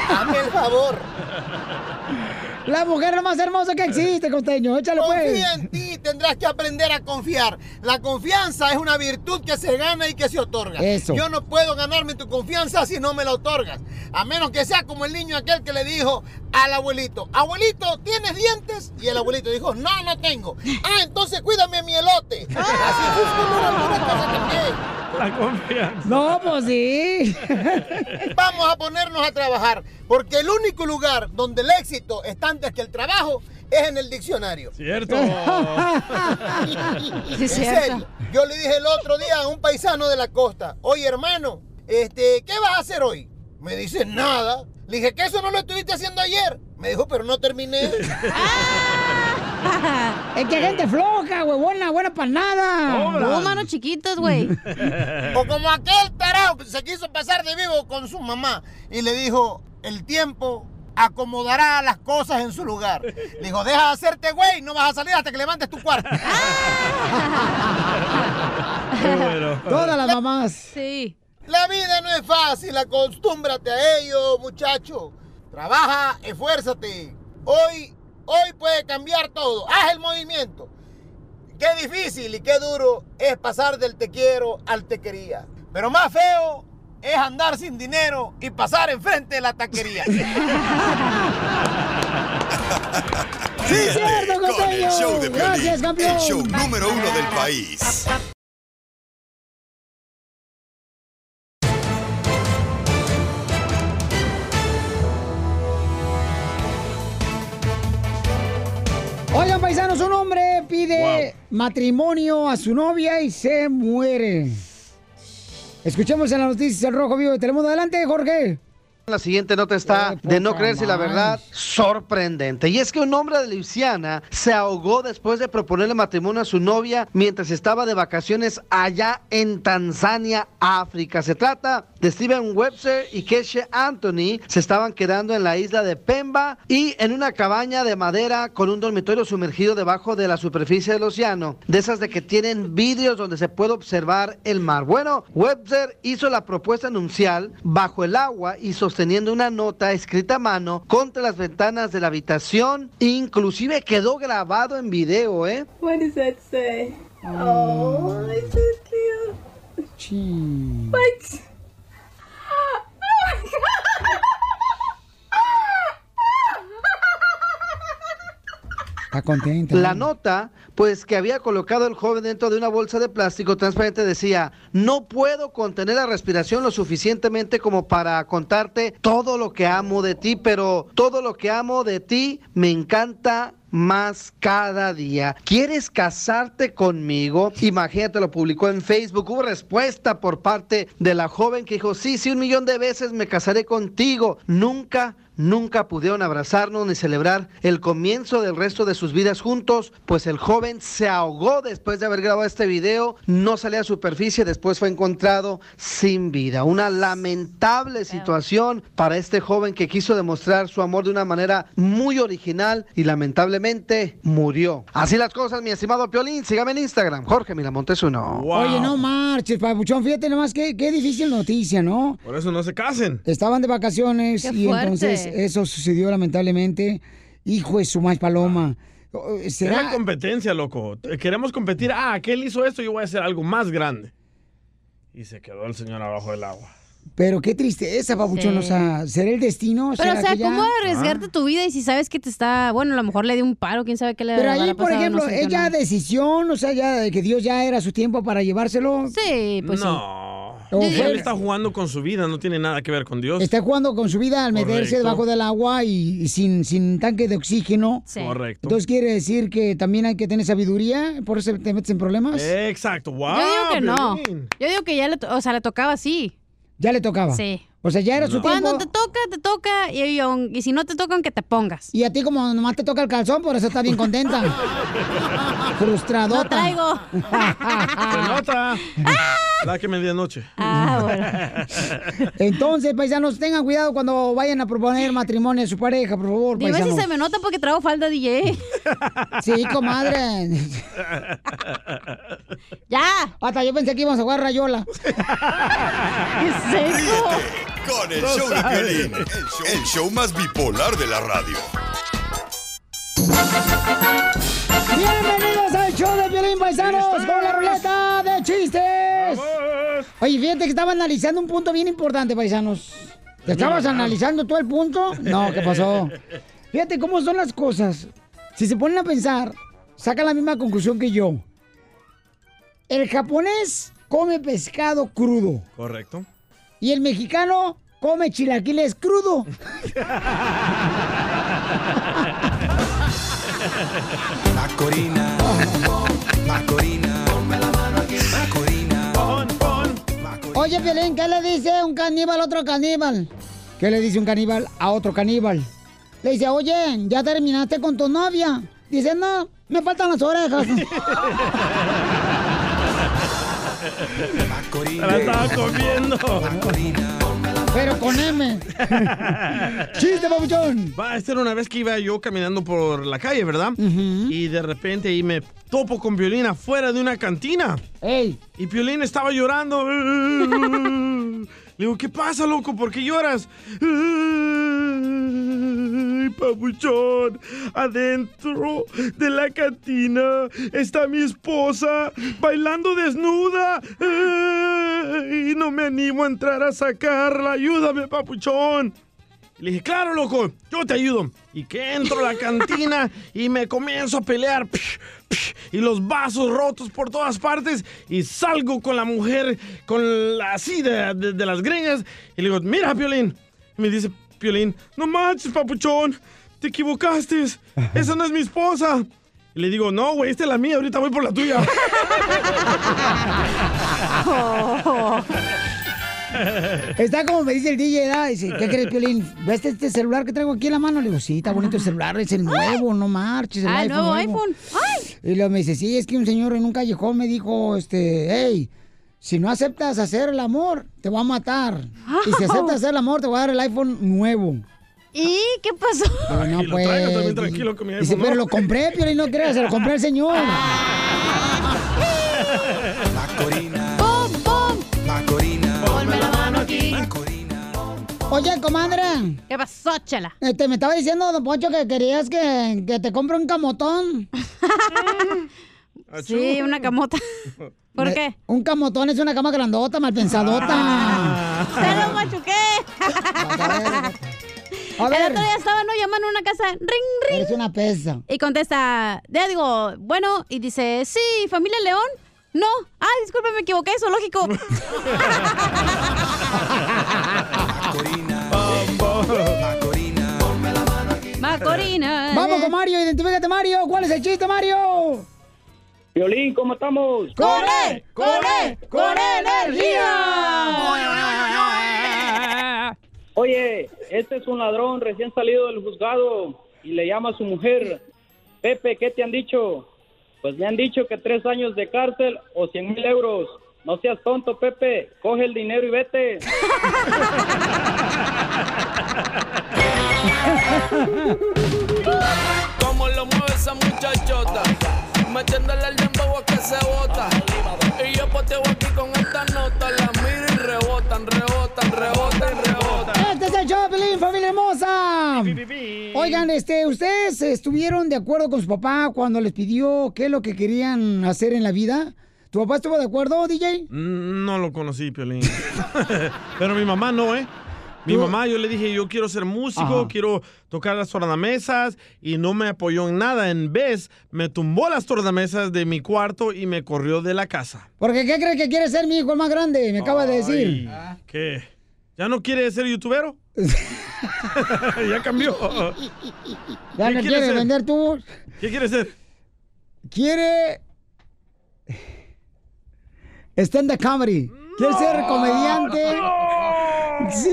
Dame el favor. La mujer más hermosa que existe, Costeño. Échale, pues. Confía en ti, tendrás que aprender a confiar. La confianza es una virtud que se gana y que se otorga. Eso. Yo no puedo ganarme tu confianza si no me la otorgas. A menos que sea como el niño aquel que le dijo al abuelito, abuelito, ¿tienes dientes? Y el abuelito dijo, no, no tengo. Ah, entonces cuídame mi elote. Así funciona algunas cosas también. La confianza. No, pues sí. Vamos a ponernos a trabajar, porque el único lugar donde el éxito está antes que el trabajo es en el diccionario. Cierto. en cierto. serio. Yo le dije el otro día a un paisano de la costa, oye hermano, este, ¿qué vas a hacer hoy? Me dice, nada. Le dije, que eso no lo estuviste haciendo ayer. Me dijo, pero no terminé. Es que gente floja, güey, buena, buena para nada. Dos manos chiquitas, güey. O como aquel tarao que se quiso pasar de vivo con su mamá y le dijo, el tiempo acomodará las cosas en su lugar. Le dijo, deja de hacerte güey, no vas a salir hasta que levantes tu cuarto. Todas las mamás. Sí. La vida no es fácil, acostúmbrate a ello, muchacho. Trabaja, esfuérzate. Hoy, hoy puede cambiar todo. Haz el movimiento. Qué difícil y qué duro es pasar del te quiero al te quería. Pero más feo es andar sin dinero y pasar enfrente de la taquería. Ríete cierto, con el show de Piolín, Gracias, campeón. el show número uno del país. Oigan, paisanos, un hombre pide matrimonio a su novia y se muere. Escuchemos en las noticias el Rojo Vivo de Telemundo. Adelante, Jorge. La siguiente nota está de no creerse la verdad sorprendente. Y es que un hombre de Luisiana se ahogó después de proponerle matrimonio a su novia mientras estaba de vacaciones allá en Tanzania, África. Se trata de Steven Webster y Keshe Anthony. Se estaban quedando en la isla de Pemba y en una cabaña de madera con un dormitorio sumergido debajo de la superficie del océano. De esas de que tienen vídeos donde se puede observar el mar. Bueno, Webster hizo la propuesta nupcial bajo el agua y sosteniendo una nota escrita a mano contra las ventanas de la habitación. Inclusive quedó grabado en video, ¿eh? What does that say? Oh, it's so cute. What? Está contenta. La nota, pues que había colocado el joven dentro de una bolsa de plástico transparente decía, no puedo contener la respiración lo suficientemente como para contarte todo lo que amo de ti, pero todo lo que amo de ti me encanta más cada día. ¿Quieres casarte conmigo? Imagínate, lo publicó en Facebook. Hubo respuesta por parte de la joven que dijo, sí, sí, un millón de veces me casaré contigo. Nunca nunca pudieron abrazarnos ni celebrar el comienzo del resto de sus vidas juntos, pues el joven se ahogó después de haber grabado este video, no salía a superficie, después fue encontrado sin vida. Una lamentable situación para este joven que quiso demostrar su amor de una manera muy original y lamentablemente murió. Así las cosas, mi estimado Piolín, sígame en Instagram, Jorge Miramontes uno. Oye, no marches, papuchón. Fíjate nomás qué, qué difícil noticia, ¿no? Por eso no se casen. Estaban de vacaciones Qué y fuerte. entonces eso sucedió lamentablemente. Hijo de su más paloma. Es la ¿Será? competencia, loco. Queremos competir. Ah, aquel hizo esto, yo voy a hacer algo más grande. Y se quedó el señor abajo del agua. Pero qué tristeza, papuchón. Sí. O sea, ¿será el destino? Pero, o ¿Será sea, ya- ¿cómo arriesgarte tu vida y si sabes que te está. Bueno, a lo mejor le dio un paro, quién sabe qué le Pero ahí, por ejemplo, no sé, yo ella no. decisión, o sea, ya de que Dios ya era su tiempo para llevárselo. Sí, pues no. Él fue- está jugando con su vida, no tiene nada que ver con Dios. Está jugando con su vida al meterse Correcto. debajo del agua y, y sin, sin tanque de oxígeno. Correcto. Entonces quiere decir que también hay que tener sabiduría, por eso te metes en problemas. Exacto, wow. Yo digo que no. Yo digo que ya le, o sea, le tocaba así. Ya le tocaba. Sí. O sea, ya era su tiempo. Cuando te toca, te toca. Y, y, y si no te toca, aunque te pongas. Y a ti como nomás te toca el calzón, por eso estás bien contenta. Frustradota. No traigo. Se nota. La que medianoche. Ah, Entonces, paisanos, tengan cuidado cuando vayan a proponer matrimonio a su pareja, por favor, Dime si paisanos. se me nota porque traigo falda DJ. Sí, comadre. ya. Hasta yo pensé que íbamos a jugar rayola. ¿Qué es eso? Con el No show de sabe. Piolín, el show, el show más bipolar de la radio. Bienvenidos al show de Violín Paisanos con la ruleta de chistes. Oye, fíjate que estaba analizando un punto bien importante, paisanos. ¿Te estabas analizando todo el punto? No, ¿qué pasó? Fíjate cómo son las cosas. Si se ponen a pensar, sacan la misma conclusión que yo. El japonés come pescado crudo Correcto. Y el mexicano come chilaquiles crudo. Macorina. Macorina. Ponme la mano aquí. Macorina. Oye, Piolín, ¿qué le dice un caníbal a otro caníbal? ¿Qué le dice un caníbal a otro caníbal? Le dice, oye, ¿ya terminaste con tu novia? Dice, no, me faltan las orejas. La estaba comiendo. Pero con M. ¡Chiste, papuchón! Va, esta era una vez que iba yo caminando por la calle, ¿verdad? Y de repente ahí me topo con Piolín afuera de una cantina. ¡Ey! Y Piolín estaba llorando. Le digo, ¿qué pasa, loco? ¿Por qué lloras? Papuchón, adentro de la cantina está mi esposa bailando desnuda. Ay, no me animo a entrar a sacarla. Ayúdame, papuchón. Le dije, claro, loco, yo te ayudo. Y que entro a la cantina y me comienzo a pelear. Psh, psh, y los vasos rotos por todas partes. Y salgo con la mujer, con la así de, de- de las greñas. Y le digo, mira, Piolín. Y me dice, Piolín, no manches, papuchón. Te equivocaste. Esa no es mi esposa. Y le digo, no, güey, esta es la mía. Ahorita voy por la tuya. Está como me dice el DJ. Dice, ¿qué crees, Piolín? ¿Ves este celular que traigo aquí en la mano? Le digo, sí, está bonito el celular, es el nuevo, no marches, el Ah, el iPhone nuevo iPhone. Y luego me dice, sí, es que un señor en un callejón me dijo, este, hey, si no aceptas hacer el amor, te voy a matar. Y si aceptas hacer el amor, te voy a dar el iPhone nuevo. ¿Y qué pasó? Digo, no, Y lo pues. traigo también tranquilo con mi Dice, iPhone, pero ¿no? lo compré, Piolín, no creas, se lo compré al señor. Macorina. ¡Pum, Oye, comadre. ¿Qué pasó, chala? Este, me estaba diciendo, don Poncho, que querías que, que te compre un camotón. Sí, una camota. ¿Por qué? Un camotón es una cama grandota, mal pensadota. ¡Se lo machuqué! A ver. El otro día estaba, ¿no? Llamando a una casa, ring, ring. Eres una pesa. Y contesta, ya digo, bueno, y dice, sí, familia León. No, ay, disculpe, me equivoqué, zoológico. Macorina. Vamos con Mario, identifícate Mario. ¿Cuál es el chiste, Mario? Violín, ¿cómo estamos? ¡Con él! ¡Con energía! Oye, este es un ladrón recién salido del juzgado y le llama a su mujer. Pepe, ¿qué te han dicho? Pues me han dicho que tres años de cárcel o cien mil euros. No seas tonto, Pepe. Coge el dinero y vete. Cómo lo mueve esa muchachota, metiéndole el dembow a que se bota. Y yo poteo aquí con esta nota, la miro y rebotan, rebotan, rebotan, rebotan. Este es el show, de Piolín, familia hermosa. Oigan, este, ¿ustedes estuvieron de acuerdo con su papá cuando les pidió qué es lo que querían hacer en la vida? ¿Tu papá estuvo de acuerdo, DJ? Mm, No lo conocí, Piolín. Pero mi mamá no, ¿eh? Mi Tú- mamá, yo le dije, yo quiero ser músico, Ajá. quiero tocar las tornamesas y no me apoyó en nada. En vez, me tumbó las tornamesas de mi cuarto y me corrió de la casa. Porque ¿qué crees que quiere ser mi hijo el más grande? Me acaba de decir. ¿Qué? ¿Ya no quiere ser youtubero? ya cambió. Ya ¿Qué no quiere ser? vender tú. ¿Qué quiere ser? Quiere. Stand-up comedy. Quiere ser comediante. Sí.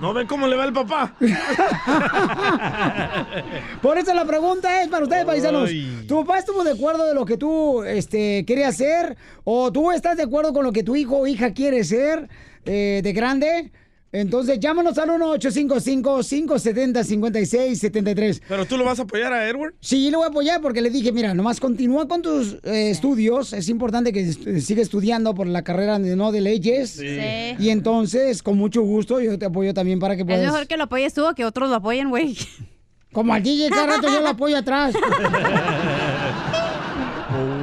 ¿No ven cómo le va el papá? Por eso la pregunta es para ustedes, paisanos. ¿Tu papá estuvo de acuerdo de lo que tú este, querías hacer? ¿O tú estás de acuerdo con lo que tu hijo o hija quiere ser eh, de grande? Entonces llámanos al 1-855-570-5673. ¿Pero tú lo vas a apoyar a Edward? Sí, lo voy a apoyar porque le dije, mira, nomás continúa con tus eh, estudios. Es importante que est- siga estudiando por la carrera de, ¿no? de leyes. Sí. Y entonces, con mucho gusto, yo te apoyo también para que Es puedas... mejor que lo apoyes tú o que otros lo apoyen, güey. Como al DJ, cada rato yo lo apoyo atrás.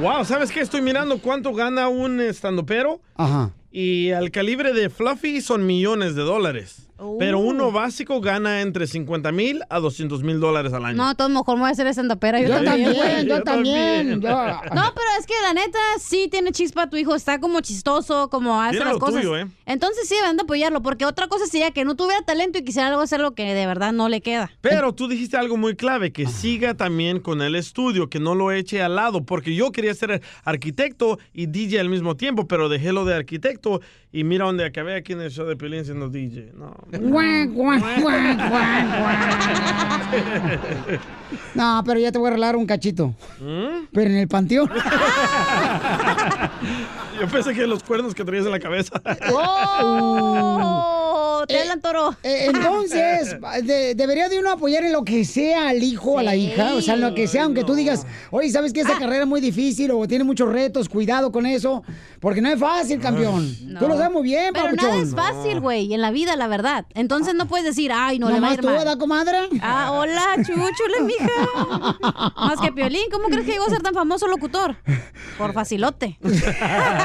Wow, ¿sabes qué? Estoy mirando cuánto gana un estandopero. Ajá. Y al calibre de Fluffy son millones de dólares. Pero uno básico gana entre 50 mil a 200 mil dólares al año. No, todo mejor me voy a hacer stand pero yo, Yo también, yo Yo también, también. yo- No, pero es que la neta sí tiene chispa tu hijo, está como chistoso, como hace Tiene las lo cosas. tuyo, ¿eh? Entonces sí deben de apoyarlo, porque otra cosa sería que no tuviera talento y quisiera algo hacer lo que de verdad no le queda. Pero tú dijiste algo muy clave, que siga también con el estudio, que no lo eche al lado, porque yo quería ser arquitecto y DJ al mismo tiempo, pero dejé lo de arquitecto y mira dónde acabé aquí en el show de Pelín siendo DJ. No. No, pero ya te voy a arreglar un cachito. ¿Mm? Pero en el panteón. Yo pensé que los cuernos que traías en la cabeza. ¡Oh! Te hablan toro. Eh, Entonces, de- debería de uno apoyar en lo que sea al hijo o a la hija, o sea, en lo que sea, aunque tú digas, oye, ¿sabes que esa carrera es muy difícil o tiene muchos retos? Cuidado con eso, porque no es fácil, campeón. Tú lo sabes muy bien, Pero papuchón. nada es fácil, güey, en la vida, la verdad. Entonces no puedes decir, ay, no le va a ir tú, mal. ¿verdad, comadre? Ah, hola, chuchule, mija. Más que Piolín, ¿cómo crees que llegó a ser tan famoso locutor? Por facilote.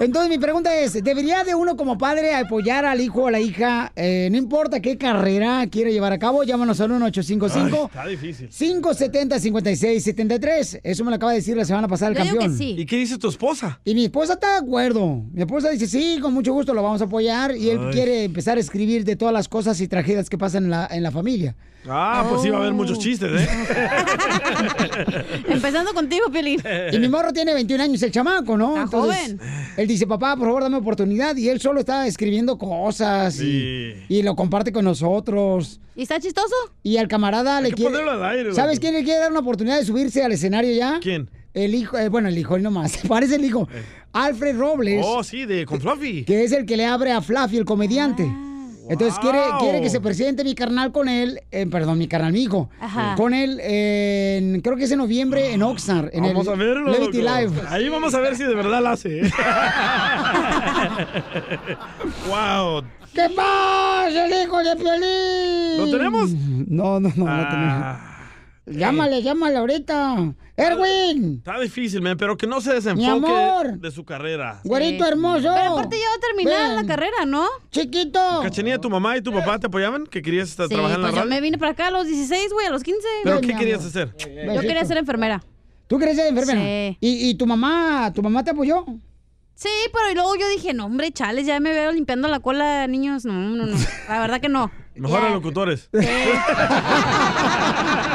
Entonces mi pregunta es, ¿debería de uno como padre apoyar al hijo o a la hija, eh, no importa qué carrera quiere llevar a cabo? Llámanos al 1855 Está difícil. 570-5673. Eso me lo acaba de decir la semana pasada el campeón. ¿Y qué dice tu esposa? Y mi esposa está de acuerdo. Mi esposa dice, sí, con mucho gusto lo vamos a apoyar. Y él Ay. quiere empezar a escribir de todas las cosas y tragedias que pasan en la, en la familia. Ah, pues sí va a haber muchos chistes, ¿eh? Empezando contigo, Piolín. Y mi morro tiene 21 años, el chamaco, ¿no? Está joven. Él dice, papá, por favor, dame oportunidad. Y él solo está escribiendo cosas y, y lo comparte con nosotros. ¿Y está chistoso? Y al camarada le que quiere... ponerlo al aire, ¿Sabes quién le quiere dar una oportunidad de subirse al escenario ya? ¿Quién? El hijo, eh, bueno, el hijo, él nomás. Parece el hijo. Alfred Robles. Oh, sí, de con Fluffy. que es el que le abre a Fluffy, el comediante. Entonces quiere, Wow. quiere que se presente mi carnal con él, eh, perdón, mi carnal, mi hijo, Ajá. con él, en, creo que es en noviembre en Oxnard, en Vamos el a verlo. Levity loco. Live. Ahí vamos a ver si de verdad la hace. ¿eh? wow. ¿Qué pasa, el hijo de Piolín? ¿Lo tenemos? No, no, no, no Ah. tenemos. Llámale, llámale ahorita. Erwin. Está difícil, man, pero que no se desenfoque amor. de su carrera. Güerito hermoso. Pero aparte ya va a terminar Ven. la carrera, ¿no? Chiquito. Cachanilla, ¿tu mamá y tu papá te apoyaban? ¿Que querías estar- Sí, trabajar en la pues yo radio? me vine para acá a los 16, güey, a los 15. ¿Pero qué querías hacer? Yo quería ser enfermera. ¿Tú querías ser enfermera? Sí. ¿Y, y tu mamá, tu mamá te apoyó? Sí, pero luego yo dije, no, hombre, chales, ya me veo limpiando la cola, niños. No, no, no. La verdad que no. Mejor a locutores.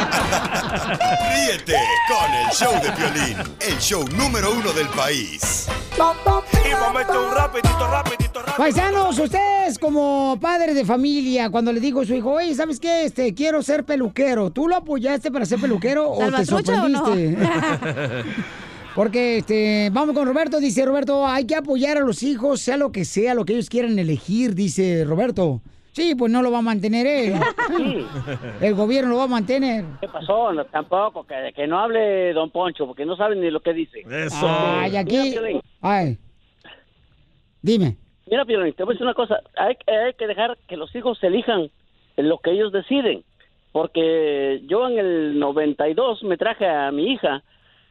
Ríete con el show de Piolín, el show número uno del país. Y momento un rapidito, rapidito, rapidito. Paisanos, ustedes como padres de familia, cuando le digo a su hijo, oye, ¿sabes qué? Este, quiero ser peluquero. ¿Tú lo apoyaste para ser peluquero o te ¿Salvatrucha o no? sorprendiste? Porque, este, vamos con Roberto, dice Roberto, hay que apoyar a los hijos, sea lo que sea, lo que ellos quieran elegir, dice Roberto. Sí, pues no lo va a mantener él. Sí. El gobierno lo va a mantener. ¿Qué pasó? No, tampoco, que, que no hable Don Poncho, porque no sabe ni lo que dice. Eso. Ay, aquí. Ay. Dime. Mira, Piolín, te voy a decir una cosa. Hay, hay que dejar que los hijos elijan lo que ellos deciden. Porque yo en el 92 me traje a mi hija,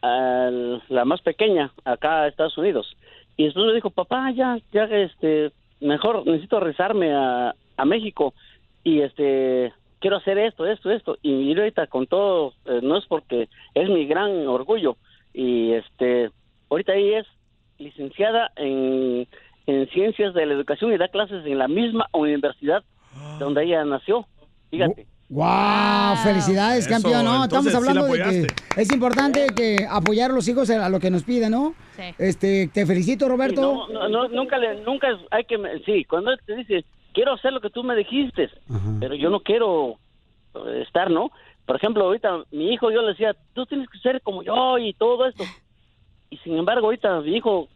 a la más pequeña, acá a Estados Unidos. Y después me dijo, papá, ya, ya, este, mejor necesito rezarme a, a México. Y este, quiero hacer esto, esto, esto. Y mira ahorita con todo, eh, no es porque es mi gran orgullo. Y este, ahorita ella es licenciada en, en ciencias de la educación y da clases en la misma universidad donde ella nació. Fíjate. ¡Wow! ¡Felicidades, Eso, campeón! No, entonces estamos sí hablando de que es importante que apoyar a los hijos a lo que nos piden, ¿no? Sí. Este, te felicito, Roberto. Sí, no, no, no, nunca le, nunca hay que, me- sí, cuando te dice, quiero hacer lo que tú me dijiste, pero yo no quiero eh, estar, ¿no? Por ejemplo, ahorita mi hijo, yo le decía, tú tienes que ser como yo y todo esto. Y sin embargo, ahorita mi hijo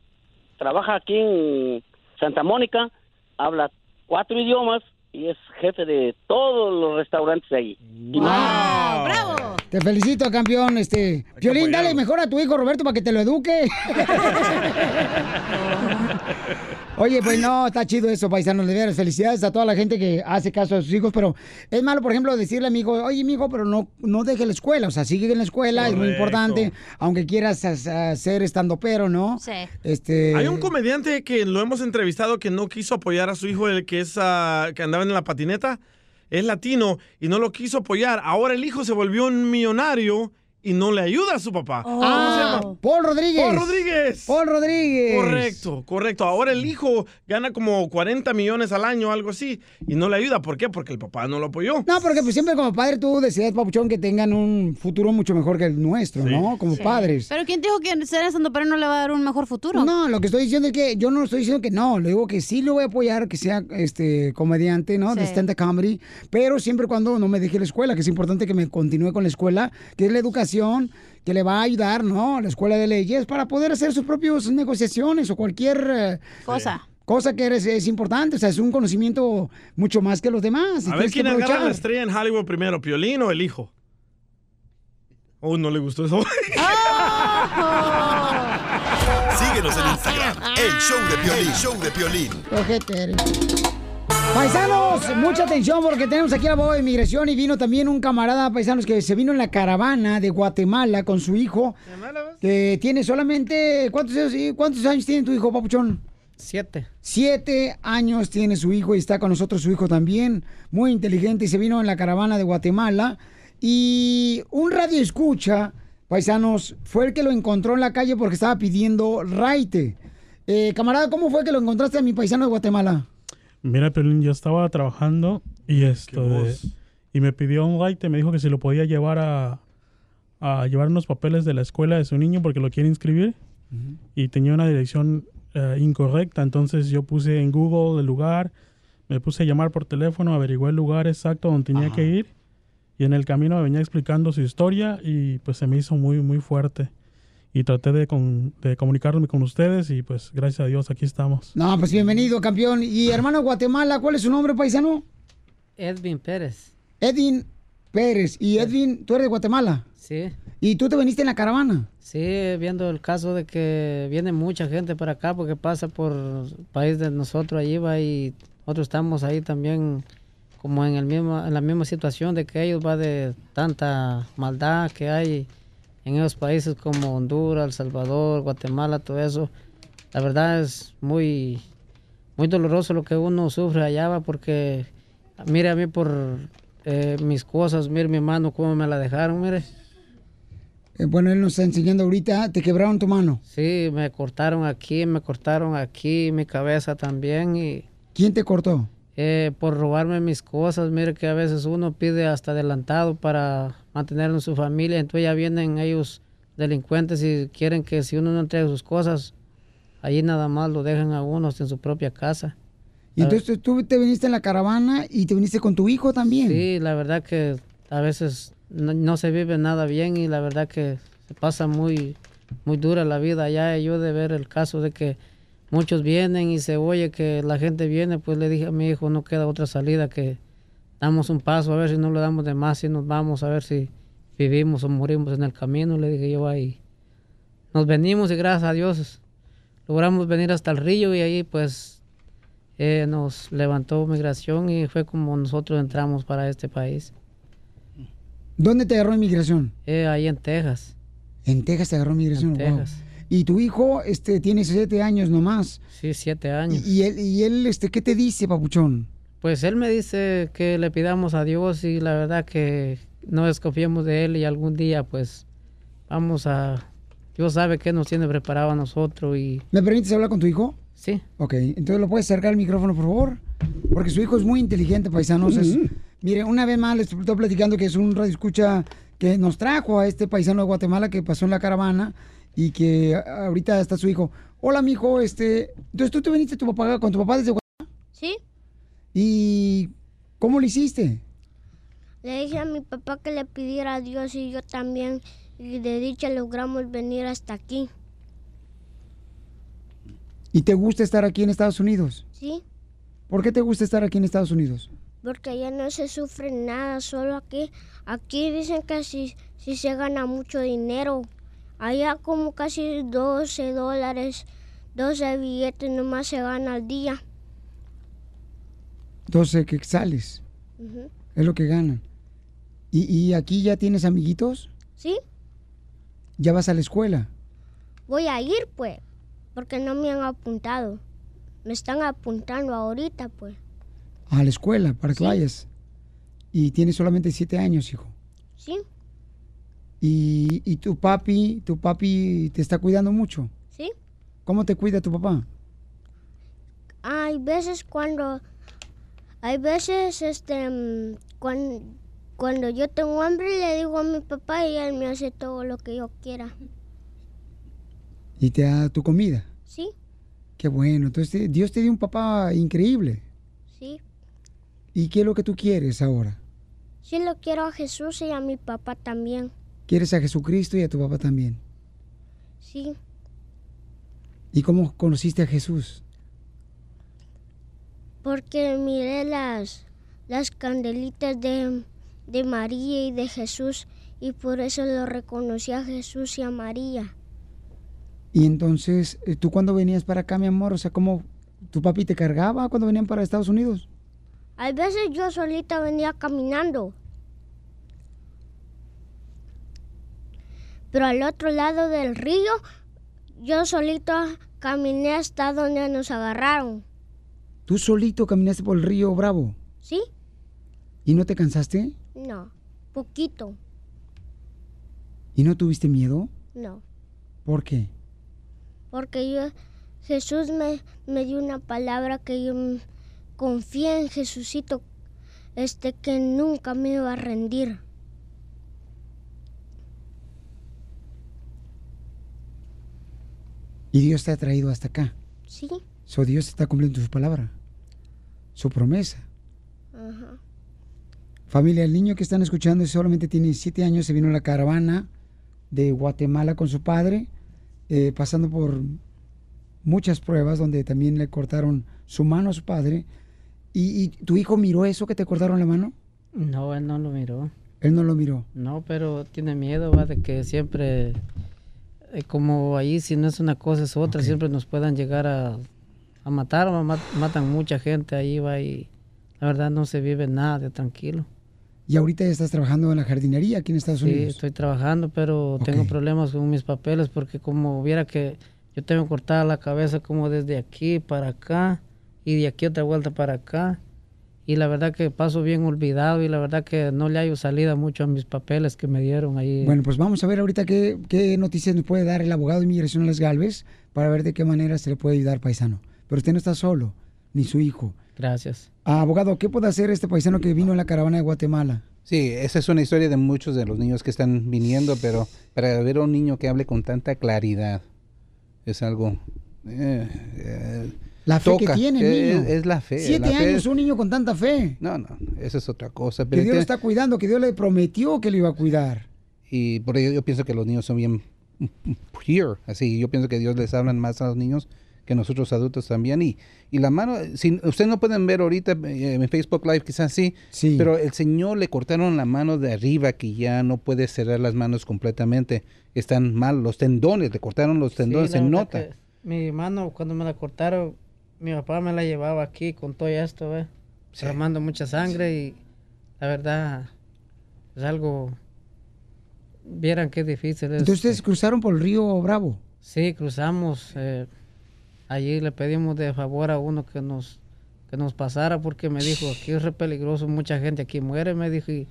trabaja aquí en Santa Mónica, habla cuatro idiomas y es jefe de todos los restaurantes de ahí. Más- ¡Bravo! Te felicito, campeón. Este, Violín, dale mejor a tu hijo Roberto para que te lo eduque. Oye, pues no, está chido eso, paisanos. De veras, felicidades a toda la gente que hace caso a sus hijos, pero es malo, por ejemplo, decirle a mi hijo, oye, mi hijo, pero no, no deje la escuela. O sea, sigue en la escuela, es muy importante, aunque quieras as- ser estando pero, ¿no? Sí. Este. Hay un comediante que lo hemos entrevistado que no quiso apoyar a su hijo, el que es ah, que andaba en la patineta, es latino y no lo quiso apoyar. Ahora el hijo se volvió un millonario y no le ayuda a su papá. ¿Cómo se Ah, llama? Paul Rodríguez. Paul Rodríguez. Paul Rodríguez. Correcto, correcto. Ahora el hijo gana como 40 millones al año, algo así, y no le ayuda. ¿Por qué? Porque el papá no lo apoyó. No, porque pues siempre como padre tú deseas, Papuchón, que tengan un futuro mucho mejor que el nuestro, ¿no? Como Sí. padres. Pero ¿quién dijo que ser pero no le va a dar un mejor futuro? No, lo que estoy diciendo es que yo no estoy diciendo que no, le digo que sí lo voy a apoyar, que sea este comediante, ¿no? De stand-up comedy, pero siempre y cuando no me deje la escuela, que es importante que me continúe con la escuela, que es la educación, que le va a ayudar, ¿no? La escuela de leyes para poder hacer sus propias negociaciones o cualquier eh, Cosa. cosa que es, es importante, o sea, es un conocimiento mucho más que los demás. A ver quién agarra la estrella en Hollywood primero, Piolín o el hijo. Oh, no le gustó eso. Síguenos en Instagram, el show de Piolín, show de Piolín. Paisanos, mucha atención porque tenemos aquí a la abogado de inmigración y vino también un camarada, paisanos, que se vino en la caravana de Guatemala con su hijo, que tiene solamente, ¿cuántos años, cuántos años tiene tu hijo, papuchón? Siete. Siete años tiene su hijo y está con nosotros su hijo también, muy inteligente y se vino en la caravana de Guatemala y un radio escucha, paisanos, fue el que lo encontró en la calle porque estaba pidiendo raite. Eh, camarada, ¿cómo fue que lo encontraste a mi paisano de Guatemala? Mira, Pelín, yo estaba trabajando y esto de- y me pidió un raite, me dijo que si lo podía llevar a, a llevar unos papeles de la escuela de su niño porque lo quiere inscribir. Y tenía una dirección eh, incorrecta, entonces yo puse en Google el lugar, me puse a llamar por teléfono, averigué el lugar exacto donde tenía que ir y en el camino me venía explicando su historia y pues se me hizo muy muy fuerte y traté de, con- de comunicarme con ustedes y pues gracias a Dios aquí estamos. No, pues bienvenido, campeón. Y hermano de Guatemala, ¿cuál es su nombre, paisano? Edwin Pérez. Edwin Pérez. Y Edwin, tú eres de Guatemala. Sí. ¿Y tú te viniste en la caravana? Sí, viendo el caso de que viene mucha gente para acá porque pasa por el país de nosotros, allí va y nosotros estamos ahí también como en, el mismo, en la misma situación de que ellos va de tanta maldad que hay en esos países como Honduras, El Salvador, Guatemala, todo eso. La verdad es muy, muy doloroso lo que uno sufre allá, va, porque mire a mí por eh, mis cosas, mire mi mano, cómo me la dejaron, mire. Eh, bueno, él nos está enseñando ahorita, te quebraron tu mano. Sí, me cortaron aquí, me cortaron aquí, mi cabeza también y... ¿Quién te cortó? Eh, por robarme mis cosas, mire que a veces uno pide hasta adelantado para mantener en su familia, entonces ya vienen ellos delincuentes y quieren que si uno no entrega sus cosas, ahí nada más lo dejan a uno en su propia casa. Y entonces tú te viniste en la caravana y te viniste con tu hijo también. Sí, la verdad que a veces no, no se vive nada bien y la verdad que se pasa muy, muy dura la vida allá. Yo de ver el caso de que muchos vienen y se oye que la gente viene, pues le dije a mi hijo, no queda otra salida que damos un paso a ver si no le damos de más, si nos vamos a ver si vivimos o morimos en el camino, le dije yo ahí. Nos venimos y gracias a Dios logramos venir hasta el río y ahí pues eh, nos levantó migración y fue como nosotros entramos para este país. ¿Dónde te agarró inmigración? Eh, ahí en Texas. En Texas te agarró inmigración. En wow. Texas. Y tu hijo este, tiene siete años nomás. Sí, siete años. Y, y él, y él este, ¿qué te dice, papuchón? Pues él me dice que le pidamos a Dios y la verdad que no desconfiemos de él y algún día pues vamos a... Dios sabe que nos tiene preparado a nosotros y... ¿Me permites hablar con tu hijo? Sí. Ok, entonces lo puedes acercar al micrófono, por favor. Porque su hijo es muy inteligente, paisanos. Es- mire, una vez más les estoy platicando que es un radio escucha que nos trajo a este paisano de Guatemala que pasó en la caravana y que ahorita está su hijo. Hola, mijo, este. Entonces tú te viniste tu papá, con tu papá desde Guatemala. Sí, ¿Y cómo lo hiciste? le dije a mi papá que le pidiera a Dios y yo también. Y de dicha logramos venir hasta aquí. ¿Y te gusta estar aquí en Estados Unidos? ¿Sí? ¿Por qué te gusta estar aquí en Estados Unidos? Porque allá no se sufre nada, solo aquí. Aquí dicen que si, si se gana mucho dinero. Allá como casi 12 dólares, 12 billetes nomás se gana al día. 12 quetzales, Ujú. es lo que ganan. ¿Y, y aquí ya tienes amiguitos? ¿Sí? ¿Ya vas a la escuela? Voy a ir pues, porque no me han apuntado. Me están apuntando ahorita pues. A la escuela, para que vayas. Y tienes solamente siete años, hijo. ¿Sí? Y, y tu papi, tu papi te está cuidando mucho. ¿Sí? ¿Cómo te cuida tu papá? Hay veces cuando, hay veces este, cuando, cuando yo tengo hambre le digo a mi papá y él me hace todo lo que yo quiera. Y te da tu comida. ¿Sí? Qué bueno. Entonces Dios te dio un papá increíble. Sí. ¿Y qué es lo que tú quieres ahora? Sí lo quiero a Jesús y a mi papá también. Quieres a Jesucristo y a tu papá también. Sí. ¿Y cómo conociste a Jesús? Porque miré las, las candelitas de, de María y de Jesús y por eso lo reconocí a Jesús y a María. Y entonces, eh, ¿tú cuándo venías para acá, mi amor? O sea, ¿cómo tu papi te cargaba cuando venían para Estados Unidos? Hay veces yo solita venía caminando. Pero al otro lado del río, yo solito caminé hasta donde nos agarraron. ¿Tú solito caminaste por el río Bravo ¿Sí? y no te cansaste? No. Poquito. ¿Y no tuviste miedo? No. ¿Por qué? Porque yo, Jesús me, me dio una palabra que yo confié en Jesucito, este que nunca me iba a rendir. Y Dios te ha traído hasta acá. ¿Sí? So Dios está cumpliendo su palabra, su promesa. Ajá. Familia, el niño que están escuchando solamente tiene siete años, se vino en la caravana de Guatemala con su padre, eh, pasando por muchas pruebas donde también le cortaron su mano a su padre. ¿Y, y tu hijo miró eso que te cortaron la mano? No, él no lo miró. Él no lo miró. No, pero tiene miedo, va, de que siempre, eh, como ahí si no es una cosa es otra, siempre nos puedan llegar a, a matar, o ma- matan mucha gente ahí, va, y la verdad no se vive nada de tranquilo. Y ahorita ya estás trabajando en la jardinería aquí en Estados Sí, Unidos. estoy trabajando, pero tengo problemas con mis papeles porque como viera que yo tengo cortada la cabeza como desde aquí para acá y de aquí otra vuelta para acá. Y la verdad que paso bien olvidado y la verdad que no le hallo salida mucho a mis papeles que me dieron ahí. Bueno, pues vamos a ver ahorita qué, qué noticias nos puede dar el abogado de inmigración Les Galvez para ver de qué manera se le puede ayudar, paisano. Pero usted no está solo, ni su hijo. Gracias. Ah, abogado, ¿qué puede hacer este paisano que vino en la caravana de Guatemala? Sí, esa es una historia de muchos de los niños que están viniendo, pero para ver a un niño que hable con tanta claridad es algo... eh, eh, La fe toca. que tiene Es- niño. Es, la fe. Siete la fe- años, un niño con tanta fe. No, no, esa es otra cosa. Que Pero Dios lo tiene- está cuidando, que Dios le prometió que lo iba a cuidar. Y por ello yo pienso que los niños son bien pure, así. Yo pienso que Dios les habla más a los niños que nosotros adultos también. Y, y la mano, si ustedes no pueden ver ahorita eh, en Facebook Live, quizás sí, pero el Señor le cortaron la mano de arriba que ya no puede cerrar las manos completamente. Están mal, los tendones, le cortaron los tendones, Sí, se nota. Mi mano, cuando me la cortaron, mi papá me la llevaba aquí con todo esto, ¿ve? Derramando mucha sangre y la verdad es algo... Vieran qué difícil es. Entonces ustedes cruzaron por el río Bravo. Sí, cruzamos. eh, allí le pedimos de favor a uno que nos que nos pasara porque me dijo aquí es re peligroso, mucha gente aquí muere, me dijo y,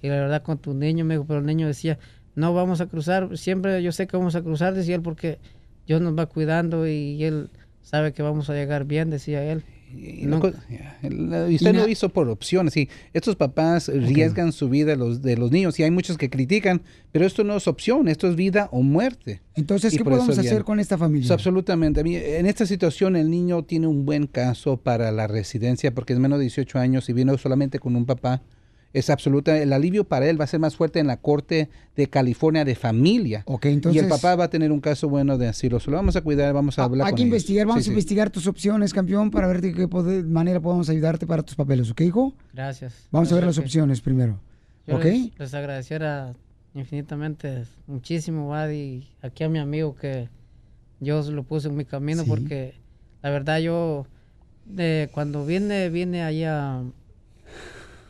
y la verdad con tu niño me dijo, pero el niño decía no vamos a cruzar, siempre yo sé que vamos a cruzar, decía él porque Dios nos va cuidando y él sabe que vamos a llegar bien, decía él. Y No- usted Y lo hizo por opción. Estos papás arriesgan su vida de los, de los niños y hay muchos que critican, pero esto no es opción, esto es vida o muerte. Entonces, ¿qué podemos hacer con esta familia? So, absolutamente. En esta situación el niño tiene un buen caso para la residencia porque es menos de 18 años y vino solamente con un papá. Es absoluta. El alivio para él va a ser más fuerte en la Corte de California de Familia. Y entonces- el papá va a tener un caso bueno de asilo. Se lo vamos a cuidar, vamos a hablar Hay con que ellos. investigar, vamos Sí, a sí. investigar tus opciones, campeón, para ver de qué poder- manera podemos ayudarte para tus papeles, ¿ok, hijo? Gracias. Vamos a ver las opciones primero, Yo ¿ok? les, les agradeciera infinitamente, muchísimo, Wad, y aquí a mi amigo que Dios lo puso en mi camino, Sí. porque la verdad yo, de, cuando vine, vine allá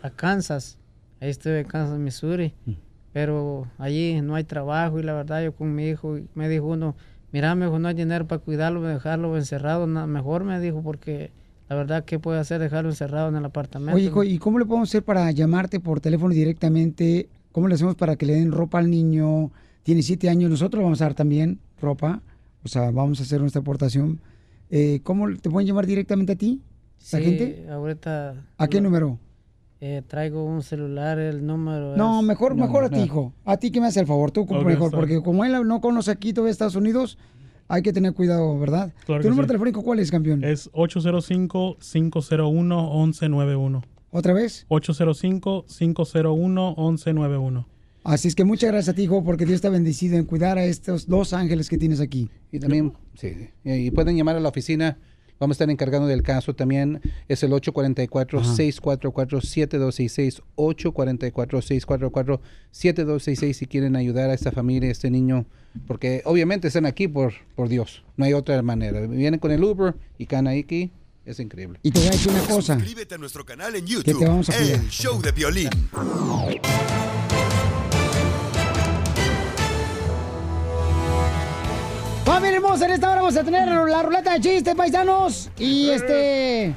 a Kansas, ahí estuve en Kansas, Missouri, Mm. pero allí no hay trabajo y la verdad yo con mi hijo, me dijo uno, mira, me dijo, no hay dinero para cuidarlo, dejarlo encerrado, mejor me dijo, porque la verdad, ¿qué puede hacer dejarlo encerrado en el apartamento? Oye, hijo, ¿y cómo le podemos hacer para llamarte por teléfono directamente? ¿Cómo le hacemos para que le den ropa al niño? Tiene siete años, nosotros vamos a dar también ropa, o sea, vamos a hacer nuestra aportación. Eh, ¿Cómo te pueden llamar directamente a ti, la Sí, gente? ahorita... ¿A qué número? Eh, traigo un celular, el número No, es- mejor, mejor a ti, no. hijo. A ti que me hace el favor, tú como Ok, mejor, porque como él no conoce aquí todavía Estados Unidos, hay que tener cuidado, ¿verdad? Claro ¿Tu número sí. telefónico cuál es, campeón? Es 805-501-1191. ¿Otra vez? 805-501-1191. Así es que muchas gracias a ti, hijo, porque Dios está bendecido en cuidar a estos dos ángeles que tienes aquí. Y también, sí, y pueden llamar a la oficina. Vamos a estar encargando del caso también. Es el 844-644-7266. 844-644-7266 si quieren ayudar a esta familia, a este niño. Porque obviamente están aquí por, por Dios. No hay otra manera. Vienen con el Uber y caen aquí. Es increíble. Y te voy a decir una cosa. Suscríbete a nuestro canal en te YouTube. vamos a cuidar. El Show de Violín. Familia hermosa, en esta hora vamos a tener la ruleta de chistes, paisanos. Y este.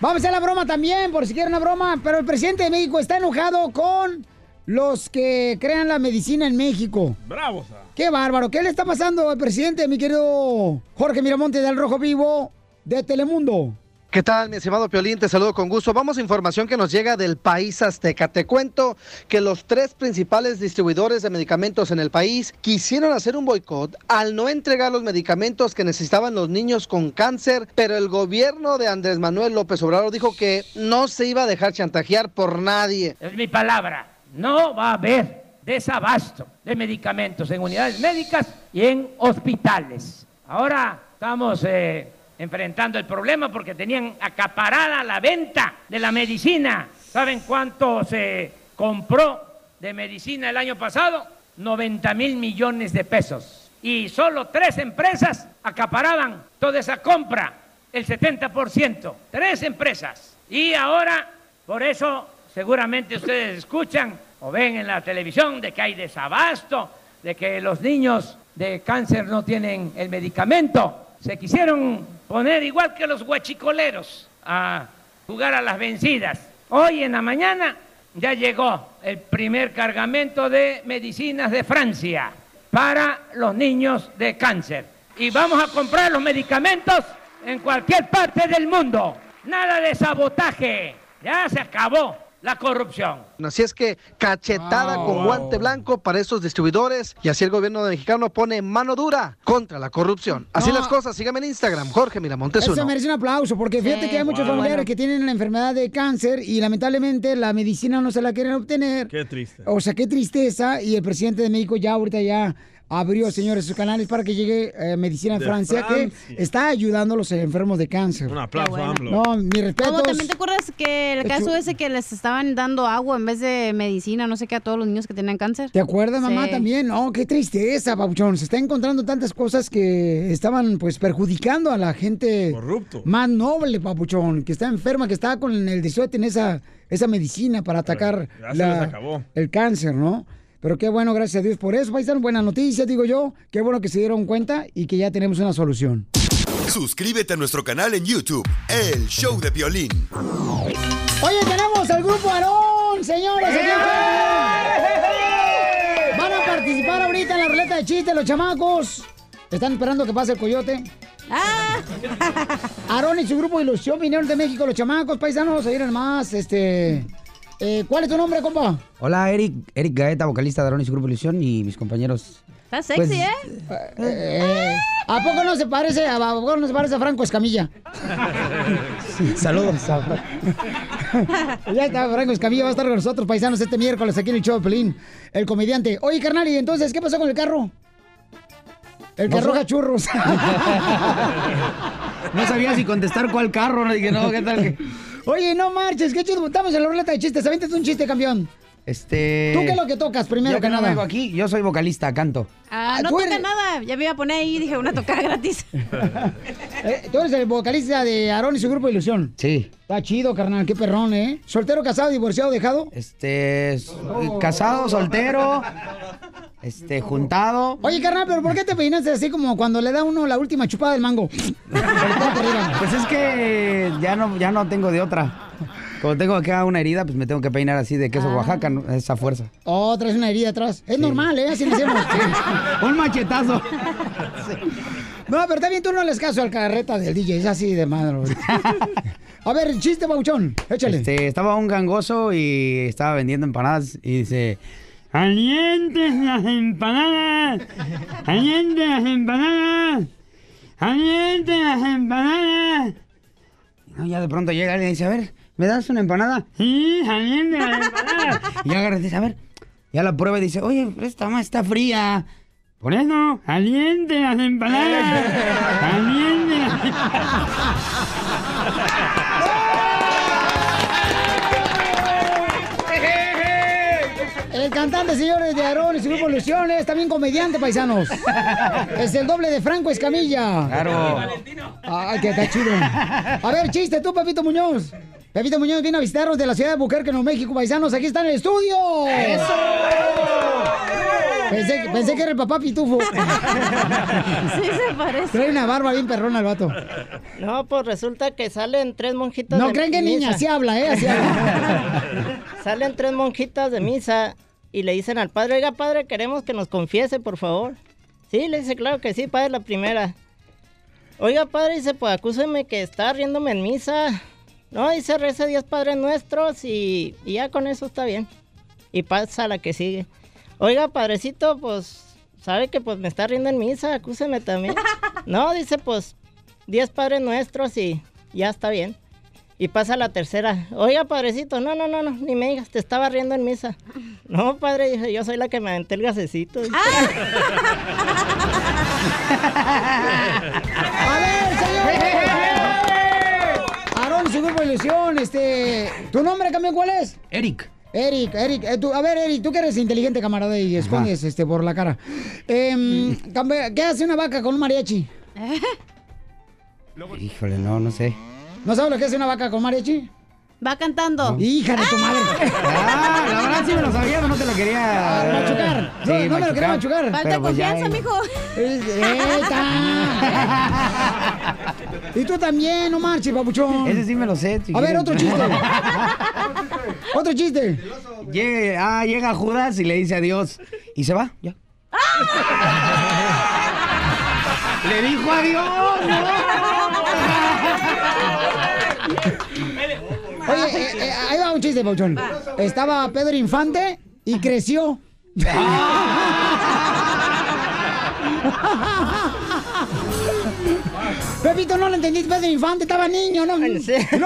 Vamos a hacer la broma también, por si quieren una broma. Pero el presidente de México está enojado con los que crean la medicina en México. Bravo. Qué bárbaro. ¿Qué le está pasando al presidente, mi querido Jorge Miramonte del Rojo Vivo de Telemundo? ¿Qué tal, mi estimado Piolín? Te saludo con gusto. Vamos a información que nos llega del país azteca. Te cuento que los tres principales distribuidores de medicamentos en el país quisieron hacer un boicot al no entregar los medicamentos que necesitaban los niños con cáncer, pero el gobierno de Andrés Manuel López Obrador dijo que no se iba a dejar chantajear por nadie. Es mi palabra. No va a haber desabasto de medicamentos en unidades médicas y en hospitales. Ahora estamos eh, enfrentando el problema porque tenían acaparada la venta de la medicina. ¿Saben cuánto se compró de medicina el año pasado? 90 mil millones de pesos. Y solo tres empresas acaparaban toda esa compra, el 70%. Tres empresas. Y ahora Por eso, seguramente ustedes escuchan o ven en la televisión de que hay desabasto, de que los niños de cáncer no tienen el medicamento. Se quisieron poner igual que los guachicoleros a jugar a las vencidas. Hoy en la mañana ya llegó el primer cargamento de medicinas de Francia para los niños de cáncer. Y vamos a comprar los medicamentos en cualquier parte del mundo. Nada de sabotaje. Ya se acabó la corrupción. Así es que cachetada con guante blanco para estos distribuidores y así el gobierno mexicano pone mano dura contra la corrupción. Así No. las cosas, síganme en Instagram, Jorge Miramontes Eso uno. merece un aplauso, porque fíjate Sí. que hay muchos Wow. familiares Bueno. que tienen la enfermedad de cáncer y lamentablemente la medicina no se la quieren obtener. Qué triste. O sea, qué tristeza. Y el presidente de México ya ahorita ya abrió, señores, sus canales para que llegue eh, medicina en De Francia, Francia. que está ayudando a los enfermos de cáncer. Un aplauso, AMLO. No, mi respeto. Como también te acuerdas que el caso ese que les estaban dando agua en vez de medicina, no sé qué, a todos los niños que tenían cáncer. ¿Te acuerdas, mamá, Sí. también? No, qué tristeza, Papuchón. Se está encontrando tantas cosas que estaban, pues, perjudicando a la gente más noble, Papuchón, que está enferma, que está con el deseo de tener esa, esa medicina para atacar la- el cáncer, ¿no? Pero qué bueno, gracias a Dios por eso, paisano. Buena noticia, digo yo. Qué bueno que se dieron cuenta y que ya tenemos una solución. Suscríbete a nuestro canal en YouTube, El Show de Violín. Oye, tenemos al grupo Aarón, señores. enfrente. Van a participar ahorita en la ruleta de chistes los chamacos. Están esperando que pase el coyote. Aarón y su grupo de ilusión vinieron de México, los chamacos, paisanos, ahí más, este... eh, ¿Cuál es tu nombre, compa? Hola, Eric, Eric Gaeta, vocalista de su grupo Ilusión y mis compañeros. Está sexy, Pues- ¿eh? Eh, ¿A poco no se parece, a, a poco no se parece a Franco Escamilla? Saludos. ya está, Franco Escamilla va a estar con nosotros, paisanos, este miércoles aquí en el show de Pelín, el comediante. Oye, carnal, ¿y entonces qué pasó con el carro? El que arroja churros. No sabía si contestar cuál carro, no dije, no, ¿qué tal? Que- Oye, no marches, qué chido. Estamos en la ruleta de chistes. Avéntate un chiste, campeón. Este... ¿Tú qué es lo que tocas primero Yo que no nada? vengo aquí, yo soy vocalista, canto. Ah, no tú toca eres- nada. Ya me iba a poner ahí y dije una tocada gratis. Eh, Tú eres el vocalista de Aarón y su grupo de ilusión. Sí. Está chido, carnal, qué perrón, ¿eh? ¿Soltero, casado, divorciado, dejado? Este, casado, soltero, este, juntado. Oye, carnal, pero ¿por qué te peinaste así como cuando le da uno la última chupada del mango? Pues es que ya no, ya no tengo de otra. Como tengo acá una herida, pues me tengo que peinar así de queso Oaxaca, ¿no? esa fuerza. Oh, traes una herida atrás. Es normal, ¿eh? Así nacemos. Un machetazo. No, pero también tú no les caso al carreta del DJ, es así de madre. A ver, chiste, Bauchón, échale. Este, estaba un gangoso y estaba vendiendo empanadas y dice, ¡Alientes las empanadas! ¡Alientes las empanadas! ¡Alientes las empanadas! No, ya de pronto llega alguien y dice, a ver, ¿me das una empanada? Sí, aliente las empanadas. y agarra dice, a ver, ya la prueba y dice, oye, esta más está fría. Por eso, aliente las empanadas. aliente las El cantante, señores, de Aarón y su grupo Ilusiones, también comediante, paisanos. Es el doble de Franco Escamilla. Claro. Ay, que está chido. A ver, chiste tú, Pepito Muñoz. Pepito Muñoz viene a visitarnos de la ciudad de Buquerque, Nuevo México, paisanos. Aquí está en el estudio. ¡Eso! Pensé, pensé que era el papá Pitufo. Sí se parece. Trae una barba bien perrona el vato. No, pues resulta que salen tres monjitas No de creen que niña, así habla, ¿eh? Así habla. Salen tres monjitas de misa y le dicen al padre, oiga padre, queremos que nos confiese, por favor. Sí, le dice, claro que sí, padre, la primera. Oiga padre, dice, pues acúseme que está riéndome en misa. No, dice, reza Dios Padre Nuestros y, y ya con eso está bien. Y pasa a la que sigue. Oiga, padrecito, pues, sabe que pues me está riendo en misa, acúseme también. No, dice, pues, diez Padres Nuestros y ya está bien. Y pasa la tercera. Oiga, padrecito, no, no, no, no, ni me digas, te estaba riendo en misa. No, padre, dije, yo soy la que me aventé el gasecito. dice. A ver, señor. Aarón su grupo de ilusión, este. ¿Tu nombre, campeón, cuál es? Eric. Eric, Eric, eh, tú- a ver, Eric, tú que eres inteligente, camarada, y escondes este por la cara. Campe- ¿Qué hace una vaca con un mariachi? Híjole, no, no sé. ¿No sabes lo que hace una vaca con mariachi? Va cantando. Hija de tu madre. Ah, la verdad sí me lo sabía, pero no te lo quería. Ah, machucar. No, no me lo quería machucar. Falta pues confianza, eh. mijo. ¡Eta! y tú también, no marches, papuchón. Ese sí me lo sé. A ver, otro chiste. otro chiste. Llega, ah, llega Judas y le dice adiós. Y se va, ya. Le dijo adiós, Oye, eh, eh, ahí va un chiste, papuchón. Estaba Pedro Infante y creció. Pepito, no lo entendiste, Pedro Infante, estaba niño, no, no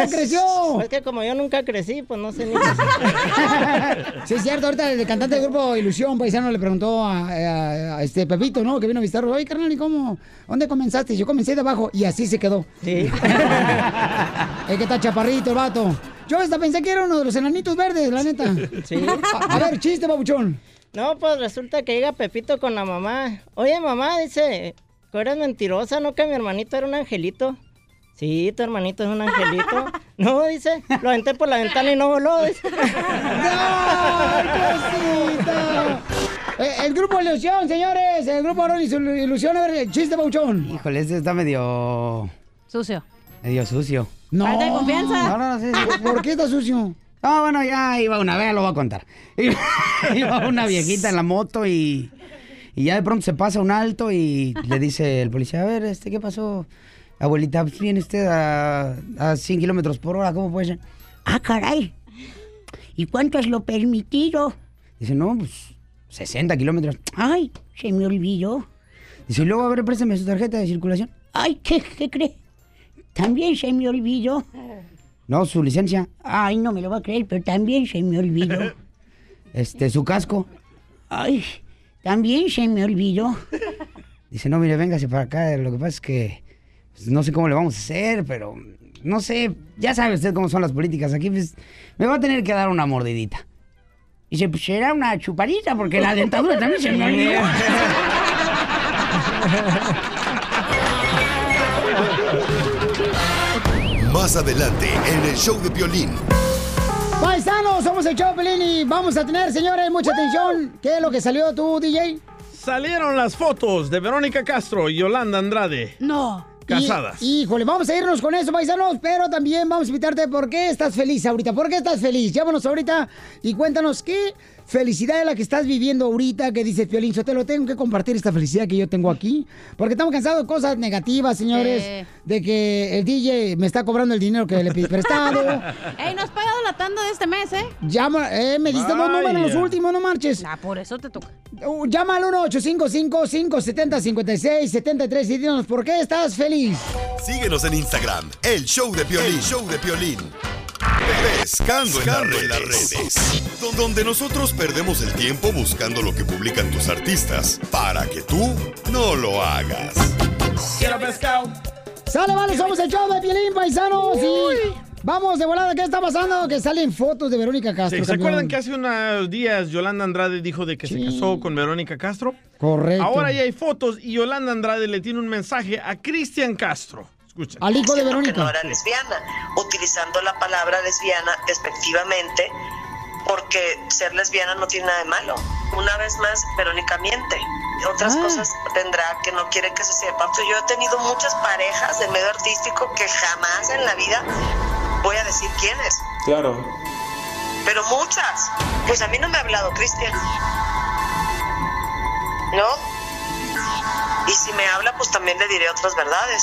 creció. Es que como yo nunca crecí, pues no sé ni Sí, es cierto, ahorita el cantante del grupo Ilusión Paisano le preguntó a, a- a este Pepito, ¿no? Que vino a visitarlo. Oye, carnal, ¿y cómo? ¿Dónde comenzaste? Yo comencé de abajo y así se quedó. Sí. es que está chaparrito el vato. Yo hasta pensé que era uno de los enanitos verdes, la neta. Sí. A, a ver, chiste, babuchón. No, pues resulta que llega Pepito con la mamá. Oye, mamá, dice, que eres mentirosa, ¿no? Que mi hermanito era un angelito. Sí, tu hermanito es un angelito. No, dice, lo aventé por la ventana y no voló. dice. Eh, el grupo Ilusión, señores. El grupo Aaron y su Ilusión. A ver, el chiste, babuchón. Híjole, este está medio. Sucio. medio sucio. No. Falta de confianza. No, no, no, sí, sí. ¿Por qué está sucio? No, bueno, ya iba una vez, lo voy a contar. Iba una viejita en la moto y, y ya de pronto se pasa un alto y le dice el policía, a ver, este, ¿qué pasó? Abuelita, pues viene usted a, a 100 kilómetros por hora, ¿cómo puede ser? Ah, caray. ¿Y cuánto es lo permitido? Dice, no, pues 60 kilómetros. Ay, se me olvidó. Dice, y luego, a ver, préstame su tarjeta de circulación. Ay, ¿qué, qué cree? También se me olvidó. No, su licencia. Ay, no me lo va a creer, pero también se me olvidó. Este, su casco. Ay, también se me olvidó. Dice, no, mire, véngase para acá. Lo que pasa es que pues, no sé cómo le vamos a hacer, pero no sé. Ya sabe usted cómo son las políticas aquí. Pues, me va a tener que dar una mordidita. Dice, pues será una chupadita porque la dentadura también se me olvidó. Más adelante en el show de violín. Paisanos, somos el Chopelín y vamos a tener, señores, mucha atención. ¿Qué es lo que salió tú, DJ? Salieron las fotos de Verónica Castro y Yolanda Andrade. No. Casadas. Y- híjole, vamos a irnos con eso, paisanos, pero también vamos a invitarte por qué estás feliz ahorita. ¿Por qué estás feliz? Llámanos ahorita y cuéntanos qué felicidad es la que estás viviendo ahorita, que dices, Piolín, yo te lo tengo que compartir esta felicidad que yo tengo aquí. Porque estamos cansados de cosas negativas, señores, Sí. de que el DJ me está cobrando el dinero que le pedí prestado. Ey, no has pagado la tanda de este mes, ¿eh? Llama, eh, me diste dos números los Vaya. últimos, no marches. Ah, por eso te toca. Uh, llama al 1-855-570-5673 y dinos por qué estás feliz. Síguenos en Instagram, el show de violín. El show de violín. Pescando, en las redes. Don- Donde nosotros perdemos el tiempo buscando lo que publican tus artistas para que tú no lo hagas. Quiero pescado. Sale, vale, somos el show de Pielín, paisanos. Y vamos de volada, ¿qué está pasando? Que salen fotos de Verónica Castro. Sí, ¿Se acuerdan que hace unos días Yolanda Andrade dijo de que se casó con Verónica Castro? Correcto. Ahora ya hay fotos y Yolanda Andrade le tiene un mensaje a Cristian Castro. Escucha. Al hijo de diciendo que Verónica. no era lesbiana, utilizando la palabra lesbiana despectivamente, porque ser lesbiana no tiene nada de malo. Una vez más, Verónica miente. Otras Ah. cosas tendrá que no quiere que se sepa. Pues yo he tenido muchas parejas del medio artístico que jamás en la vida voy a decir quiénes, Claro. pero muchas. Pues a mí no me ha hablado Cristian. ¿No? Y si me habla, pues también le diré otras verdades.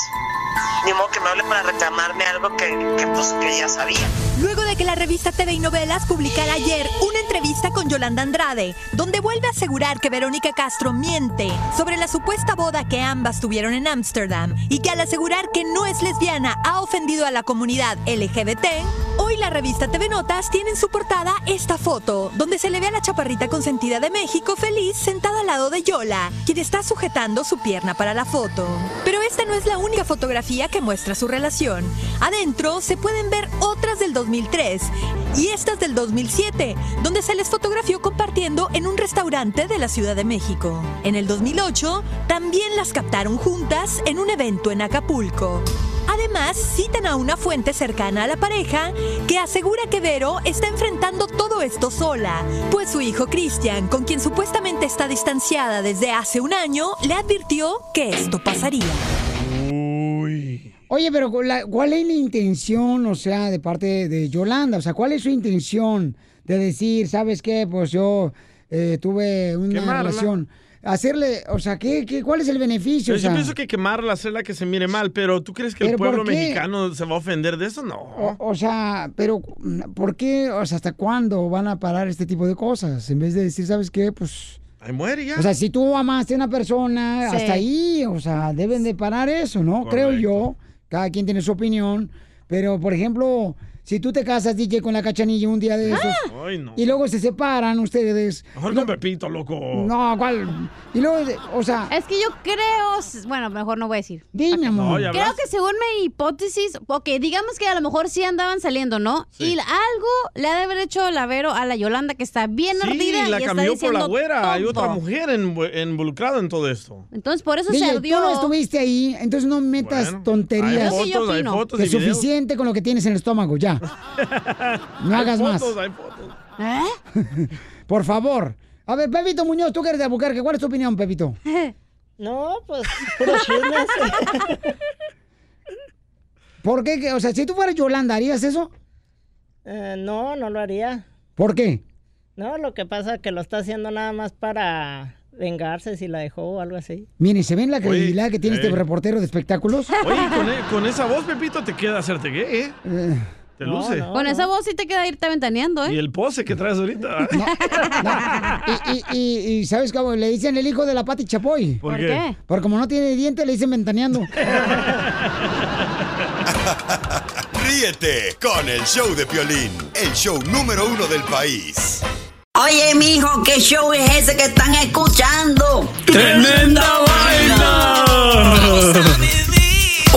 Que me hable para reclamarme algo que, que, pues, ya sabía. Luego de que la revista TV y Novelas publicara ayer una entrevista con Yolanda Andrade, donde vuelve a asegurar que Verónica Castro miente sobre la supuesta boda que ambas tuvieron en Ámsterdam y que al asegurar que no es lesbiana ha ofendido a la comunidad LGBT, hoy la revista TV Notas tiene en su portada esta foto, donde se le ve a la chaparrita consentida de México feliz sentada al lado de Yola, quien está sujetando su pierna para la foto. Pero esta no es la única fotografía que muestra su relación. Adentro se pueden ver otras del 2003 y estas del 2007, donde se les fotografió compartiendo en un restaurante de la Ciudad de México. En el 2008 también las captaron juntas en un evento en Acapulco. Además, citan a una fuente cercana a la pareja que asegura que Vero está enfrentando todo esto sola, pues su hijo Christian, con quien supuestamente está distanciada desde hace un año, le advirtió que esto pasaría. Oye, pero ¿cuál es la intención, o sea, de parte de Yolanda? O sea, ¿cuál es su intención de decir, sabes qué, pues yo eh, tuve una Quemarla. relación? Hacerle, o sea, ¿qué, qué, cuál es el beneficio? Yo, O sea, pienso que quemarla, hacerla que se mire mal, pero ¿tú crees que el ¿Pero por pueblo mexicano se va a ofender de eso? No. o, o sea, pero ¿por qué, o sea, hasta cuándo van a parar este tipo de cosas? En vez de decir, ¿sabes qué? Pues... Ahí muere ya. O sea, si tú amaste a una persona, Sí. hasta ahí, o sea, deben de parar eso, ¿no? Creo yo. Cada quien tiene su opinión. Pero, por ejemplo, si tú te casas, DJ, con la cachanilla un día de esos, Ay, no. y luego se separan ustedes. Mejor con Pepito, loco. No, ¿cuál? Y luego, o sea... Es que yo creo, bueno, mejor no voy a decir. Dime, amor. No, Creo que según mi hipótesis, ok, digamos que a lo mejor sí andaban saliendo, ¿no? Y algo le ha de haber hecho la Vero a la Yolanda que está bien Sí, ardida la y está cambió por la güera. Hay todo. otra mujer en- involucrada en todo esto. Entonces por eso se DJ, ardió. tú no estuviste ahí, entonces no metas Bueno, tonterías. hay fotos, hay fotos es videos. suficiente con lo que tienes en el estómago, ya. No Hay hagas más. fotos, hay fotos. ¿Eh? Por favor. A ver, Pepito Muñoz, tú que eres de Albuquerque, ¿cuál es tu opinión, Pepito? No, pues, chismes. ¿Por qué? O sea, si tú fueras Yolanda, ¿harías eso? Eh, no, no lo haría. ¿Por qué? No, lo que pasa es que lo está haciendo nada más para vengarse si la dejó o algo así. Miren, ¿se ven la credibilidad que tiene eh. este reportero de espectáculos? Oye, con, e- con esa voz, Pepito, te queda hacerte gay, ¿eh? Eh, Te luce. Con esa voz sí te queda irte ventaneando, ¿eh? Y el pose que traes ahorita. y, y, y, y ¿sabes cómo? Le dicen el hijo de la Pati Chapoy. ¿Por ¿Por qué? Porque como no tiene diente, le dicen ventaneando. Ríete con el show de Piolín, el show número uno del país. Oye, mijo, ¿qué show es ese que están escuchando? ¡Tremenda vaina!